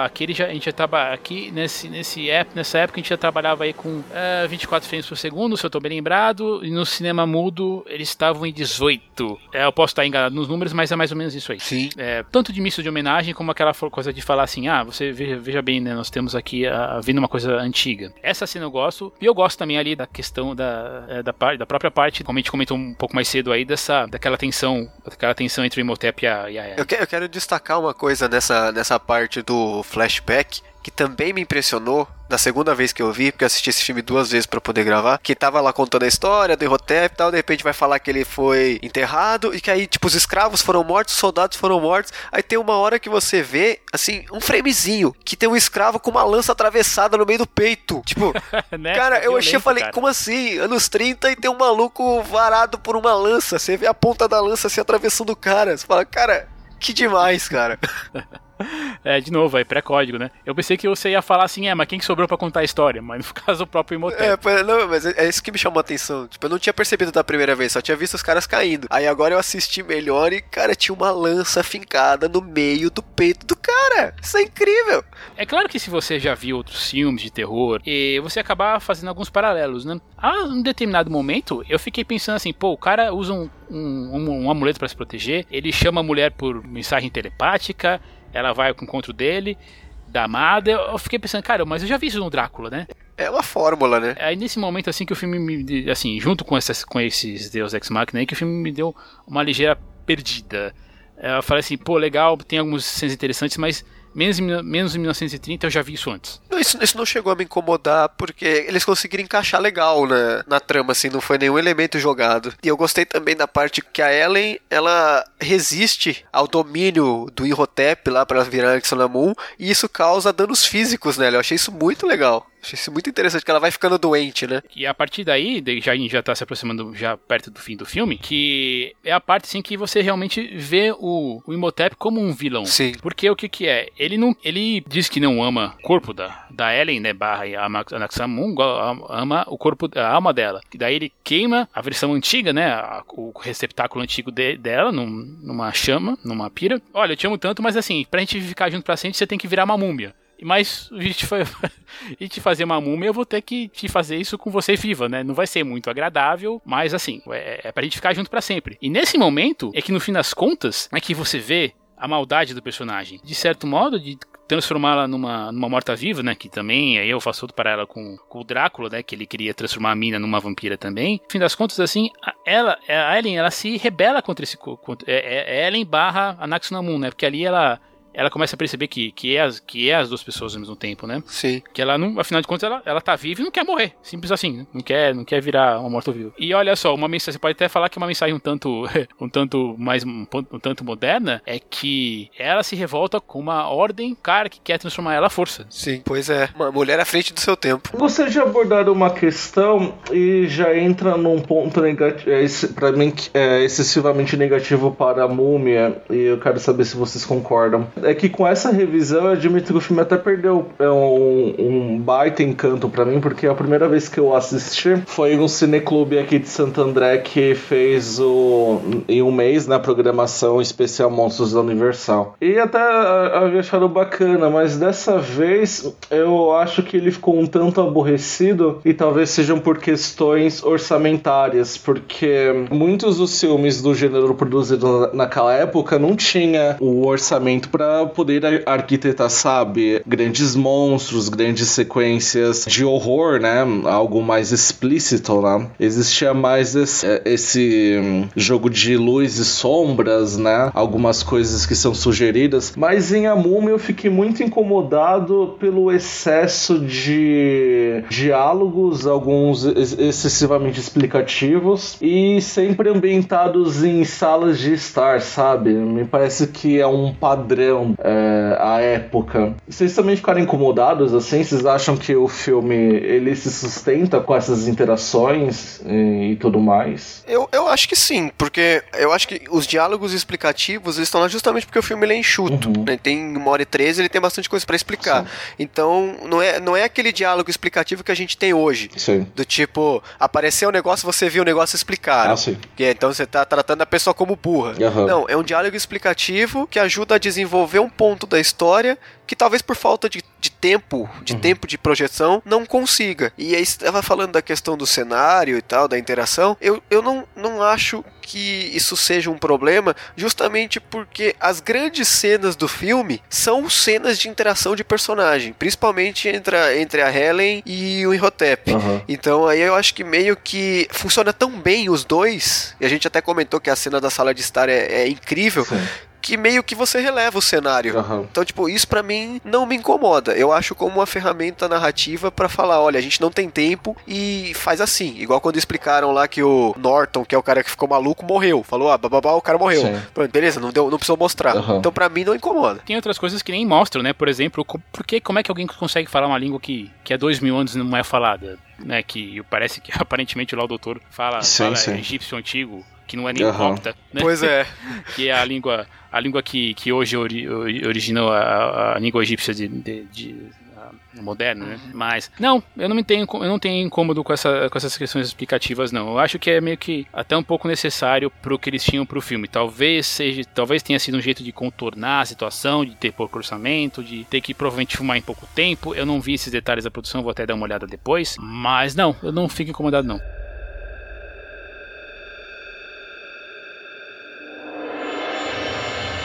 com, aquele já, a gente já tava aqui nesse, nesse época, nessa época a gente já trabalhava aí com uh, é, 24 frames por segundo, se eu tô bem lembrado. E no cinema mudo eles estavam em 18. É, eu posso estar enganado nos números, mas é mais ou menos isso aí. Sim. É, tanto de misto de homenagem como aquela coisa de falar assim: ah, você veja, veja bem, né? Nós temos aqui a, vindo uma coisa antiga. Essa cena eu gosto. E eu gosto também ali da questão da, é, da, da própria parte, como a gente comentou um pouco mais cedo cedo aí dessa, daquela tensão, daquela tensão entre o Imhotep e a, e a eu, que, eu quero destacar uma coisa nessa, nessa parte do flashback que também me impressionou da segunda vez que eu vi, porque eu assisti esse filme duas vezes para poder gravar, que tava lá contando a história do Imhotep e tal, de repente vai falar que ele foi enterrado e que aí, tipo, os escravos foram mortos, os soldados foram mortos, aí tem uma hora que você vê, assim, um framezinho, que tem um escravo com uma lança atravessada no meio do peito, tipo, [LAUGHS] né? cara, eu achei, eu falei, cara. como assim? Anos 30 e tem um maluco varado por uma lança, você vê a ponta da lança se atravessando o cara, você fala, cara, que demais, cara. [LAUGHS] [LAUGHS] É, de novo, é pré-código, né? Eu pensei que você ia falar assim, é, mas quem que sobrou pra contar a história? Mas no [LAUGHS] caso, o próprio Imhotep. É, não, mas é, é isso que me chamou a atenção. Tipo, eu não tinha percebido da primeira vez, só tinha visto os caras caindo. Aí agora eu assisti melhor e, cara, tinha uma lança fincada no meio do peito do cara. Isso é incrível. É claro que se você já viu outros filmes de terror, e você acabar fazendo alguns paralelos, né? A um determinado momento, eu fiquei pensando assim, pô, o cara usa um, um, um, um amuleto para se proteger, ele chama a mulher por mensagem telepática, ela vai ao encontro dele, da amada. Eu fiquei pensando, cara, mas eu já vi isso no Drácula, né? É uma fórmula, né? Aí nesse momento assim que o filme me, assim, junto com essas com esses Deus Ex Machina aí que o filme me deu uma ligeira perdida. Eu falei assim, pô, legal, tem algumas cenas interessantes, mas menos em, menos em 1930 eu já vi isso antes. Não, isso, isso não chegou a me incomodar porque eles conseguiram encaixar legal né, na trama, assim, não foi nenhum elemento jogado. E eu gostei também da parte que a Ellen, ela resiste ao domínio do Imhotep lá para virar Exonamun e isso causa danos físicos nela. Eu achei isso muito legal. Achei isso muito interessante, que ela vai ficando doente, né? E a partir daí, já, já tá se aproximando já perto do fim do filme, que é a parte assim que você realmente vê o, o Imhotep como um vilão. Sim. Porque o que que é? Ele não, ele diz que não ama o corpo da, da Ellen, né, barra Anaxamun, ama o corpo, a alma dela. E daí ele queima a versão antiga, né, a, o receptáculo antigo de, dela num, numa chama, numa pira. Olha, eu te amo tanto, mas assim, pra gente ficar junto pra sempre, você tem que virar uma múmia. Mas a gente [LAUGHS] fazer uma múmia, eu vou ter que te fazer isso com você viva, né? Não vai ser muito agradável, mas assim, é, é pra gente ficar junto para sempre. E nesse momento, é que no fim das contas, é que você vê a maldade do personagem. De certo modo, de transformá-la numa, numa morta-viva, né? Que também, aí eu faço outro para ela com, com, o Drácula, né? Que ele queria transformar a mina numa vampira também. No fim das contas, assim, a, ela, a Ellen, ela se rebela contra esse... Contra, é, é, é Ellen barra Anaxunamun, né? Porque ali ela ela começa a perceber que, que, é as, que é as duas pessoas ao mesmo tempo, né? Sim. Que ela não, afinal de contas, ela, ela tá viva e não quer morrer. Simples assim. né? Não quer, não quer virar uma morto-vivo. E olha só, uma mensagem, você pode até falar que uma mensagem um tanto, [LAUGHS] um tanto mais, um, um tanto moderna é que ela se revolta com uma ordem, cara, que quer transformar ela à força. Sim. Pois é. Uma mulher à frente do seu tempo. Gostaria de abordar uma questão e já entra num ponto negativo, é, pra mim que é excessivamente negativo para a múmia, e eu quero saber se vocês concordam. É que com essa revisão, eu admito que o filme até perdeu é, um, um baita encanto pra mim, porque a primeira vez que eu assisti foi um cineclube aqui de Santo André que fez o em um mês na programação especial Monstros da Universal. E até ah, havia achado bacana, mas dessa vez eu acho que ele ficou um tanto aborrecido e talvez sejam por questões orçamentárias, porque muitos dos filmes do gênero produzidos na- naquela época não tinha o orçamento para poder ar- arquitetar, sabe, grandes monstros, grandes sequências de horror, né? Algo mais explícito, né? Existia mais esse, eh, esse, hum, jogo de luz e sombras, né? Algumas coisas que são sugeridas, mas em A eu fiquei muito incomodado pelo excesso de diálogos, alguns ex- excessivamente explicativos e sempre ambientados em salas de estar, sabe? Me parece que é um padrão é, à época. Vocês também ficaram incomodados assim? Vocês acham que o filme ele se sustenta com essas interações e, e tudo mais? Eu, eu acho que sim, porque eu acho que os diálogos explicativos eles estão lá justamente porque o filme ele é enxuto. Uhum. né? Tem uma hora e treze, ele tem bastante coisa pra explicar. Então, não é, não é aquele diálogo explicativo que a gente tem hoje. Sim. Do tipo, apareceu um negócio, você viu o negócio explicado. Ah, sim. Que então você tá tratando a pessoa como burra. Aham. Não, é um diálogo explicativo que ajuda a desenvolver um ponto da história que talvez por falta de, de tempo, de Uhum. tempo de projeção, não consiga. E aí estava falando da questão do cenário e tal, da interação. Eu, eu não, não acho que isso seja um problema, justamente porque as grandes cenas do filme são cenas de interação de personagem, principalmente entre a, entre a Helen e o Imhotep. Aham. Então aí eu acho que meio que funciona tão bem os dois, e a gente até comentou que a cena da sala de estar é, é incrível, Sim. Que meio que você releva o cenário. Aham. Então, tipo, isso pra mim não me incomoda. Eu acho como uma ferramenta narrativa pra falar, olha, a gente não tem tempo e faz assim. Igual quando explicaram lá que o Norton, que é o cara que ficou maluco, morreu. Falou, ah, bababá, o cara morreu. Sim. Pronto, beleza, não, deu, não precisou mostrar. Aham. Então, pra mim, não incomoda. Tem outras coisas que nem mostram, né? Por exemplo, co- por que, como é que alguém consegue falar uma língua que, que há dois mil anos não é falada? Né? Que parece que [LAUGHS] aparentemente lá o doutor fala, Sim, fala sim. egípcio antigo, que não é nem Aham. copta, né? Pois é. [LAUGHS] que é a língua, a língua que, que hoje ori, ori- originou a, a língua egípcia de, de, de- moderna, né? Mas não, eu não me tenho, eu não tenho incômodo com, essa, com essas questões explicativas, não. Eu acho que é meio que até um pouco necessário pro que eles tinham pro filme. Talvez seja, talvez tenha sido um jeito de contornar a situação, de ter pouco orçamento, de ter que provavelmente filmar em pouco tempo. Eu não vi esses detalhes da produção, vou até dar uma olhada depois. Mas não, eu não fico incomodado não.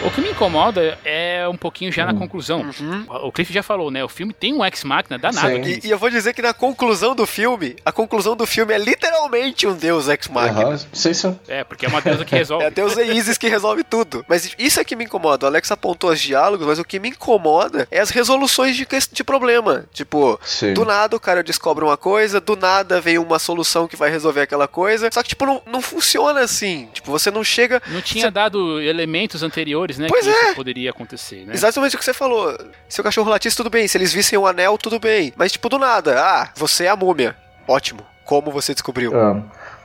O que me incomoda é um pouquinho já na conclusão. Uhum. O Cliff já falou, né? O filme tem um ex-máquina danado. E, e eu vou dizer que na conclusão do filme, a conclusão do filme é literalmente um deus ex-machina. Aham. Sim, sim. É, porque é uma deusa que resolve. É a deusa Isis que resolve tudo. Mas isso é que me incomoda. O Alex apontou os diálogos, mas o que me incomoda é as resoluções de, de problema. Tipo, Sim. do nada o cara descobre uma coisa, do nada vem uma solução que vai resolver aquela coisa. Só que, tipo, não, não funciona assim. Tipo, você não chega. Não tinha dado elementos anteriores, né? Pois que é. isso poderia acontecer, né? Exatamente o que você falou. Se o cachorro latisse, tudo bem. Se eles vissem o anel, tudo bem. Mas, tipo, do nada. Ah, você é a múmia. Ótimo. Como você descobriu? Ah.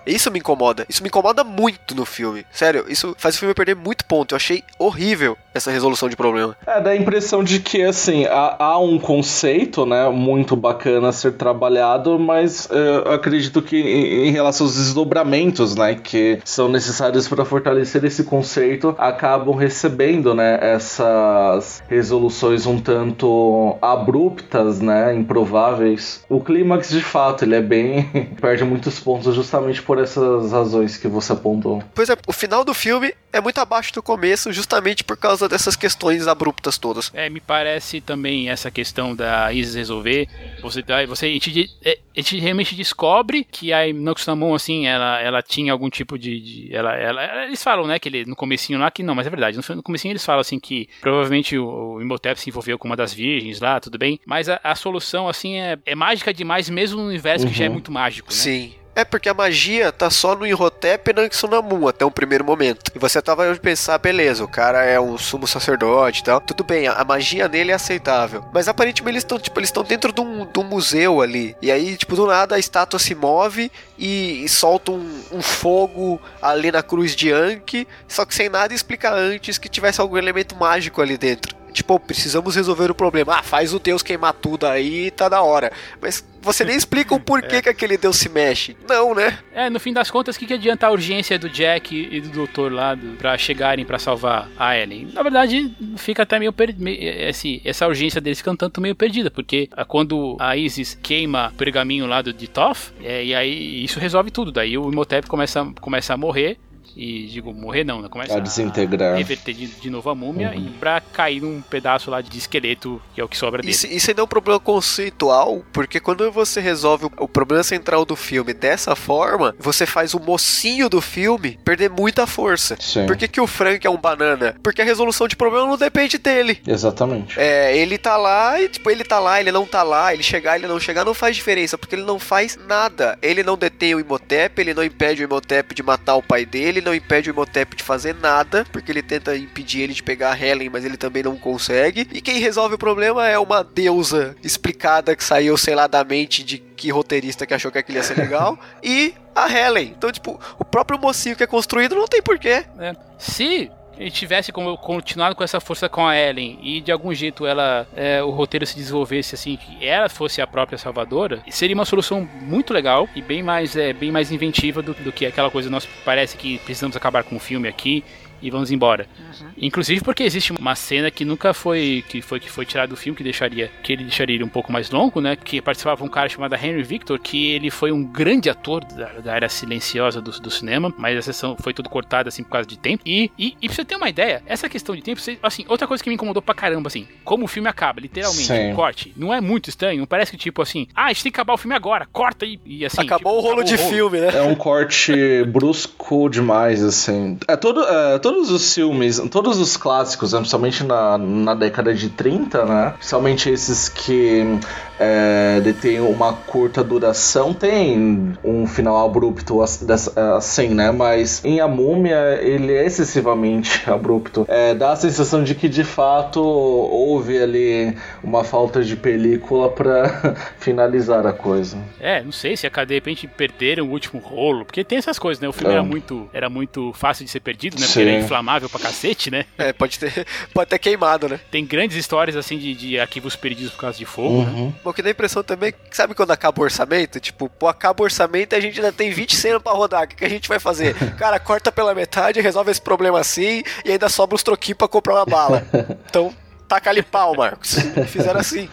Isso me incomoda. Isso me incomoda muito no filme. Sério, isso faz o filme perder muito ponto. Eu achei horrível essa resolução de problema. É, dá a impressão de que, assim, há, há um conceito, né, muito bacana a ser trabalhado, mas eh, eu acredito que em, em relação aos desdobramentos, né, que são necessários para fortalecer esse conceito, acabam recebendo, né, essas resoluções um tanto abruptas, né, improváveis. O clímax, de fato, ele é bem... [LAUGHS] perde muitos pontos justamente por essas razões que você apontou. Pois é, o final do filme é muito abaixo do começo, justamente por causa dessas questões abruptas todas. É, me parece também essa questão da Isis resolver. Você, você a, gente, é, a gente realmente descobre que a Noxamon, assim, ela, ela tinha algum tipo de. de ela, ela, eles falam, né, que ele, no comecinho lá, que não, mas é verdade. No, no comecinho eles falam, assim, que provavelmente o, o Imhotep se envolveu com uma das virgens lá, tudo bem. Mas a, a solução, assim, é, é mágica demais, mesmo no universo uhum. que já é uhum. muito mágico, né? Sim. É porque a magia tá só no Imhotep e no Xunamun até um primeiro momento. E você tava pensar, beleza, o cara é um sumo sacerdote e tal. Tudo bem, a, magia dele é aceitável. Mas aparentemente eles estão, tipo, eles estão dentro de um, de um, museu ali. E aí, tipo, do nada a estátua se move e, e solta um, um, fogo ali na cruz de Anki. Só que sem nada explicar antes que tivesse algum elemento mágico ali dentro. Tipo, precisamos resolver o problema. Ah, faz o Deus queimar tudo aí, tá da hora. Mas você nem explica o porquê [LAUGHS] é. que aquele Deus se mexe. Não, né? É, no fim das contas, o que, que adianta a urgência do Jack e do Doutor lá do, pra chegarem para salvar a Ellen? Na verdade, fica até meio perdido. Esse, essa urgência deles fica tanto meio perdida, porque quando a Isis queima o pergaminho lá do, de Toff, é, e aí isso resolve tudo. Daí o Imhotep começa, começa a morrer e digo, morrer não, né? Começa a desintegrar. A reverter de, de novo a múmia uhum. e pra cair num pedaço lá de esqueleto, que é o que sobra dele. Isso, isso ainda é um problema conceitual, porque quando você resolve o, o problema central do filme dessa forma, você faz o mocinho do filme perder muita força. Sim. Por que, que o Frank é um banana? Porque a resolução de problema não depende dele. Exatamente. É, ele tá lá e, tipo, ele tá lá, ele não tá lá, ele chegar, ele não chegar, não faz diferença, porque ele não faz nada. Ele não detém o Imhotep, ele não impede o Imhotep de matar o pai dele, ele não impede o Imhotep de fazer nada, porque ele tenta impedir ele de pegar a Helen, mas ele também não consegue. E quem resolve o problema é uma deusa explicada que saiu, sei lá, da mente de que roteirista que achou que aquilo ia ser legal. [LAUGHS] e a Helen. Então, tipo, o próprio mocinho que é construído não tem porquê. É. Se ele tivesse continuado com essa força com a Ellen e de algum jeito ela é, o roteiro se desenvolvesse assim que ela fosse a própria salvadora seria uma solução muito legal e bem mais é, bem mais inventiva do, do que aquela coisa nós parece que precisamos acabar com o filme aqui e vamos embora. Uhum. Inclusive porque existe uma cena que nunca foi que foi que foi tirada do filme que deixaria que ele deixaria ele um pouco mais longo, né? Que participava um cara chamado Henry Victor, que ele foi um grande ator da, da era silenciosa do, do, cinema, mas a sessão foi tudo cortada assim por causa de tempo. E, e, e pra você ter uma ideia, essa questão de tempo, você, assim, outra coisa que me incomodou pra caramba, assim, como o filme acaba, literalmente, um corte, não é muito estranho, não parece que tipo assim, ah, a gente tem que acabar o filme agora, corta e, e assim. Acabou tipo, o rolo de o rolo. filme, né? É um corte brusco demais, assim. É todo, é, todos os filmes, todos os clássicos, né, principalmente na, na década de 30, né? Principalmente esses que é, detêm uma curta duração, tem um final abrupto assim, né? Mas em A Múmia, ele é excessivamente [LAUGHS] abrupto. É, dá a sensação de que de fato houve ali uma falta de película para [LAUGHS] finalizar a coisa. É, não sei se a de repente perderam o último rolo, porque tem essas coisas, né? O filme é. era muito era muito fácil de ser perdido, né? Porque Sim. é inflamável inflamável pra cacete, né? É, pode ter, [LAUGHS] pode ter queimado, né? Tem grandes histórias assim de, de arquivos perdidos por causa de fogo, né? uhum. né? Bom, que dá a impressão também, sabe quando acaba o orçamento? Tipo, pô, acaba o orçamento e a gente ainda tem 20 cenas pra rodar. O que, que a gente vai fazer? [LAUGHS] Cara, corta pela metade, resolve esse problema assim e ainda sobra os troquinhos pra comprar uma bala. [LAUGHS] Então, taca ali pau, Marcos. [LAUGHS] Fizeram assim.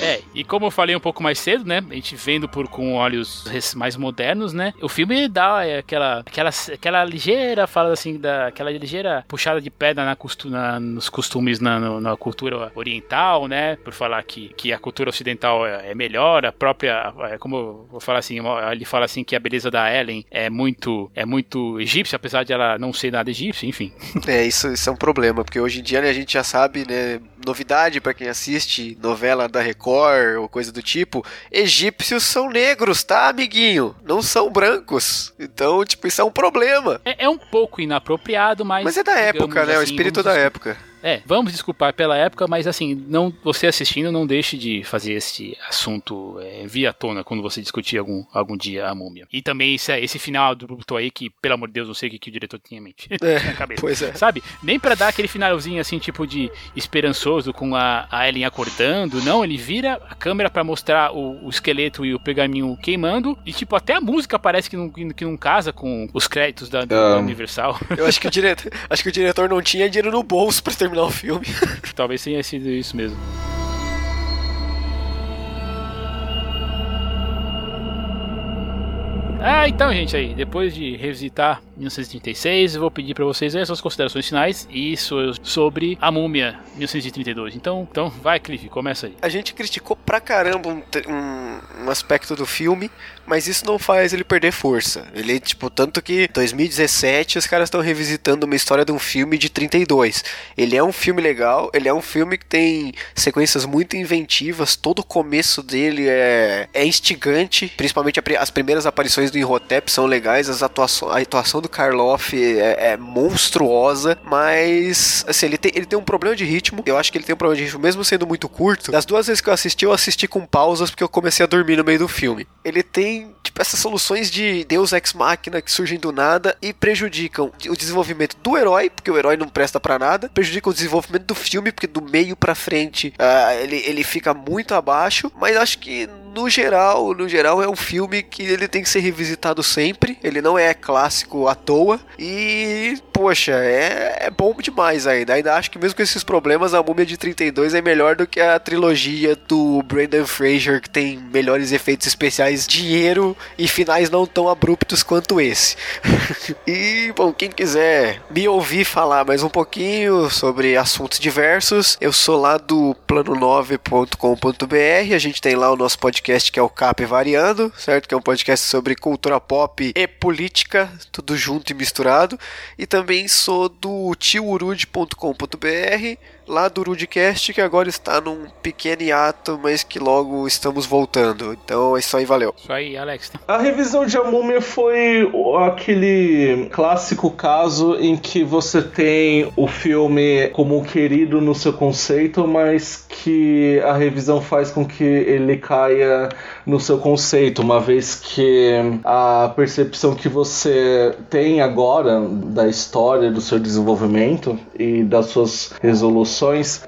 É, e como eu falei um pouco mais cedo, né? A gente vendo por com olhos mais modernos, né? O filme dá é, aquela, aquela, aquela ligeira, fala assim, da, aquela ligeira puxada de pedra na, costu, na nos costumes na, no, na cultura oriental, né? Por falar que, que a cultura ocidental é, é melhor, a própria, é, como eu vou falar assim, ele fala assim que a beleza da Ellen é muito, é muito egípcia, apesar de ela não ser nada egípcia, enfim. É, isso, isso é um problema, porque hoje em dia né, a gente já sabe, né? Novidade para quem assiste novela da Record ou coisa do tipo, egípcios são negros, tá, amiguinho? Não são brancos. Então, tipo, isso é um problema. É, é um pouco inapropriado, mas. Mas é da época, né? Assim, o espírito da época. É, vamos desculpar pela época, mas assim, não você assistindo não deixe de fazer esse assunto é, via tona quando você discutir algum, algum dia a múmia. E também esse, esse final do Bruto aí, que, pelo amor de Deus, não sei o que, que o diretor tinha em mente. [LAUGHS] É, na cabeça. Pois é. Sabe? Nem para dar aquele finalzinho assim, tipo de esperançoso com a, a Ellen acordando, não, ele vira a câmera para mostrar o, o, esqueleto e o pergaminho queimando, e tipo, até a música parece que não, que não casa com os créditos da, um, da Universal. Eu acho que o diretor, acho que o diretor não tinha dinheiro no bolso para ter [LAUGHS] terminar o filme. Talvez tenha sido isso mesmo. Ah, então, gente, aí, depois de revisitar 1936, eu vou pedir para vocês as suas considerações finais e sobre a múmia 1932. Então, então vai, Cliff, começa aí. A gente criticou pra caramba um, um, um aspecto do filme, mas isso não faz ele perder força. Ele, tipo, tanto que 2017 os caras estão revisitando uma história de um filme de 32. Ele é um filme legal, ele é um filme que tem sequências muito inventivas, todo o começo dele é, é instigante, principalmente as primeiras aparições do Inhotep são legais, as atuações, a atuação do Karloff é, é, monstruosa, mas assim, ele tem, ele tem um problema de ritmo. Eu acho que ele tem um problema de ritmo, mesmo sendo muito curto. Das duas vezes que eu assisti, eu assisti com pausas porque eu comecei a dormir no meio do filme. Ele tem, tipo, essas soluções de Deus Ex Machina que surgem do nada e prejudicam o desenvolvimento do herói, porque o herói não presta para nada, prejudicam o desenvolvimento do filme, porque do meio para frente uh, ele, ele fica muito abaixo, mas acho que no geral, no geral é um filme que ele tem que ser revisitado sempre. Ele não é clássico à toa e poxa, é, é bom demais ainda. Ainda acho que mesmo com esses problemas, a Múmia de 32 é melhor do que a trilogia do Brandon Fraser que tem melhores efeitos especiais, dinheiro e finais não tão abruptos quanto esse. [LAUGHS] e bom, quem quiser me ouvir falar mais um pouquinho sobre assuntos diversos, eu sou lá do plano9.com.br. A gente tem lá o nosso podcast podcast que é o Cap Variando, certo? Que é um podcast sobre cultura pop e política, tudo junto e misturado. E também sou do tiurude.com.br lá do Rudcast, que agora está num pequeno hiato, mas que logo estamos voltando. Então é isso aí, valeu. Isso aí, Alex. A revisão de A Múmia foi aquele clássico caso em que você tem o filme como querido no seu conceito, mas que a revisão faz com que ele caia no seu conceito, uma vez que a percepção que você tem agora da história, do seu desenvolvimento e das suas resoluções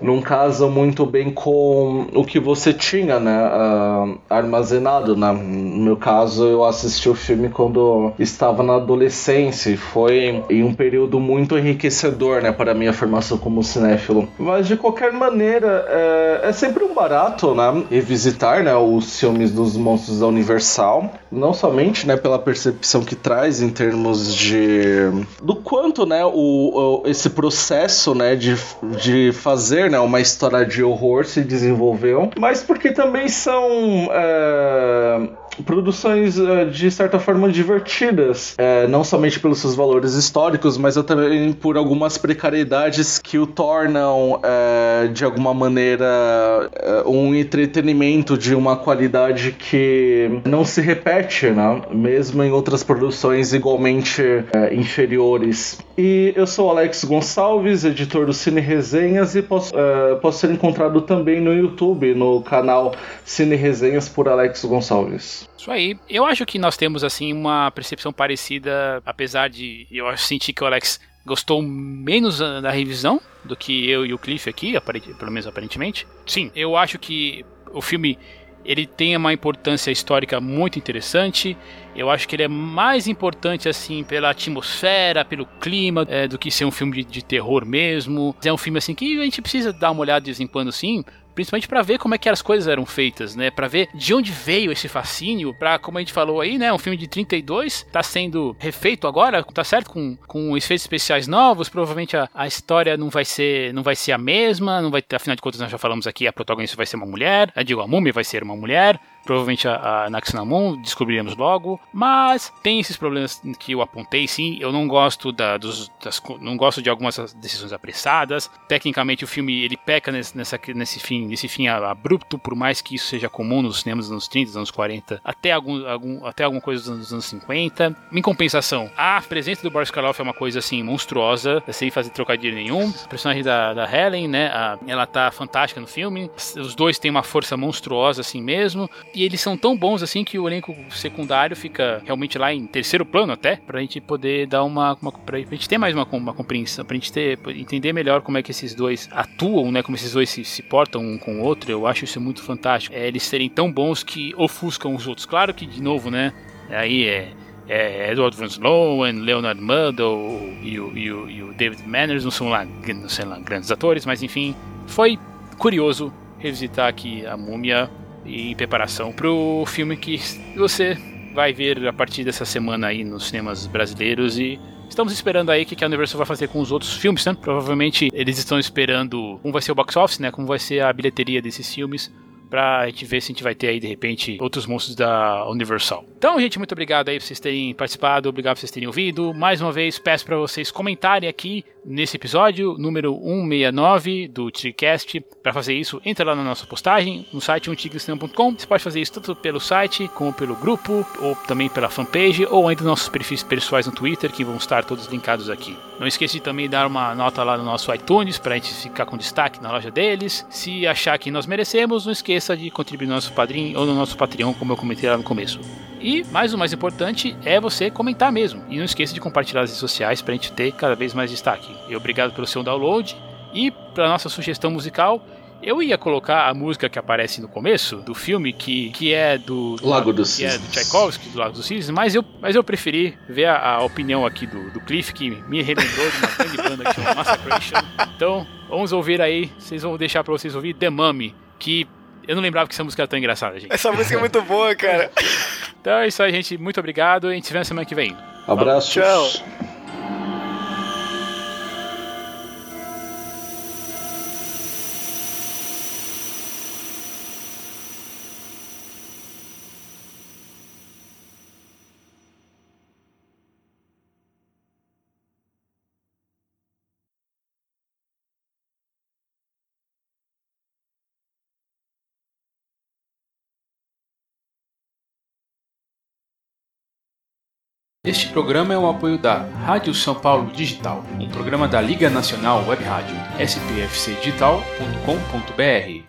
não casam muito bem com o que você tinha, né, uh, armazenado, né? No meu caso, eu assisti o filme quando estava na adolescência e foi em um período muito enriquecedor, né, para a minha formação como cinéfilo. Mas de qualquer maneira, é, é sempre um barato, né, revisitar, né, os filmes dos monstros da Universal, não somente, né, pela percepção que traz em termos de do quanto, né, o, o esse processo, né, de, de fazer, né, uma história de horror se desenvolveu, mas porque também são é, produções uh, de certa forma divertidas, uh, não somente pelos seus valores históricos, mas também por algumas precariedades que o tornam uh, de alguma maneira um entretenimento de uma qualidade que não se repete, né? mesmo em outras produções igualmente inferiores. E eu sou Alex Gonçalves, editor do Cine Resenhas, e posso, posso ser encontrado também no YouTube, no canal Cine Resenhas por Alex Gonçalves. Isso aí. Eu acho que nós temos assim uma percepção parecida, apesar de eu sentir que o Alex gostou menos da revisão do que eu e o Cliff aqui, pelo menos aparentemente. Sim, eu acho que o filme ele tem uma importância histórica muito interessante. Eu acho que ele é mais importante assim pela atmosfera, pelo clima, é, do que ser um filme de, de, terror mesmo. É um filme assim que a gente precisa dar uma olhada de vez em quando, sim, principalmente para ver como é que as coisas eram feitas, né? Para ver de onde veio esse fascínio, para como a gente falou aí, né, um filme de 32 tá sendo refeito agora, tá certo com, com efeitos especiais novos, provavelmente a, a história não vai ser não vai ser a mesma, não vai afinal de contas nós já falamos aqui, a protagonista vai ser uma mulher, a digo, a múmia vai ser uma mulher, provavelmente a, a Naxinamun, descobriremos logo. Mas tem esses problemas que eu apontei, sim. Eu não gosto da, dos, das, não gosto de algumas decisões apressadas. Tecnicamente o filme ele peca nesse, nessa, nesse fim, nesse fim abrupto, por mais que isso seja comum nos cinemas dos anos 30, dos anos 40, até algum, algum até alguma coisa dos anos, dos anos 50. Em compensação, a presença do Boris Karloff é uma coisa assim monstruosa, sem fazer trocadilho nenhum. A personagem da, da Helen, né, a, ela tá fantástica no filme. Os dois têm uma força monstruosa assim mesmo. E eles são tão bons assim que o elenco secundário fica realmente lá em terceiro plano até, pra gente poder dar uma, uma pra gente ter mais uma, uma compreensão, pra gente ter, entender melhor como é que esses dois atuam, né, como esses dois se, se portam um com o outro, eu acho isso muito fantástico. É, eles serem tão bons que ofuscam os outros. Claro que, de novo, né, aí é é, Edward Van Sloan, Leonard Muddle e o, e, o, David Manners não são lá, não são lá grandes atores, mas enfim, foi curioso revisitar aqui a Múmia em preparação pro filme que você vai vir a partir dessa semana aí nos cinemas brasileiros e Estamos esperando aí o que a Universal vai fazer com os outros filmes, né? Provavelmente eles estão esperando como vai ser o box office, né? Como vai ser a bilheteria desses filmes pra gente ver se a gente vai ter aí, de repente, outros monstros da Universal. Então, gente, muito obrigado aí por vocês terem participado, obrigado por vocês terem ouvido. Mais uma vez, peço para vocês comentarem aqui nesse episódio, número 169 do TriCast. Para fazer isso, entra lá na nossa postagem, no site umtigrecinema.com. Você pode fazer isso tanto pelo site, como pelo grupo, ou também pela fanpage, ou ainda nos nossos perfis pessoais no Twitter, que vão estar todos linkados aqui. Não esqueça de também dar uma nota lá no nosso iTunes, para a gente ficar com destaque na loja deles. Se achar que nós merecemos, não esqueça de contribuir no nosso padrinho ou no nosso Patreon, como eu comentei lá no começo. E, mais o mais importante, é você comentar mesmo. E não esqueça de compartilhar nas redes sociais para a gente ter cada vez mais destaque. E obrigado pelo seu download. E para nossa sugestão musical, eu ia colocar a música que aparece no começo do filme, que, que é do. Lago dos Que é do Tchaikovsky, do Lago dos Cisnes, mas eu, mas eu preferi ver a, a opinião aqui do, do Cliff, que me relembrou de uma grande banda que chama Massacration. Então, vamos ouvir aí, vocês vão deixar para vocês ouvir The Mummy, que eu não lembrava que essa música era tão engraçada, gente. Essa música é muito boa, cara. Então é isso aí, gente. Muito obrigado. A gente se vê na semana que vem. Abraços. Tchau. Este programa é um apoio da Rádio São Paulo Digital, um programa da Liga Nacional Web Rádio, spfcdigital.com.br.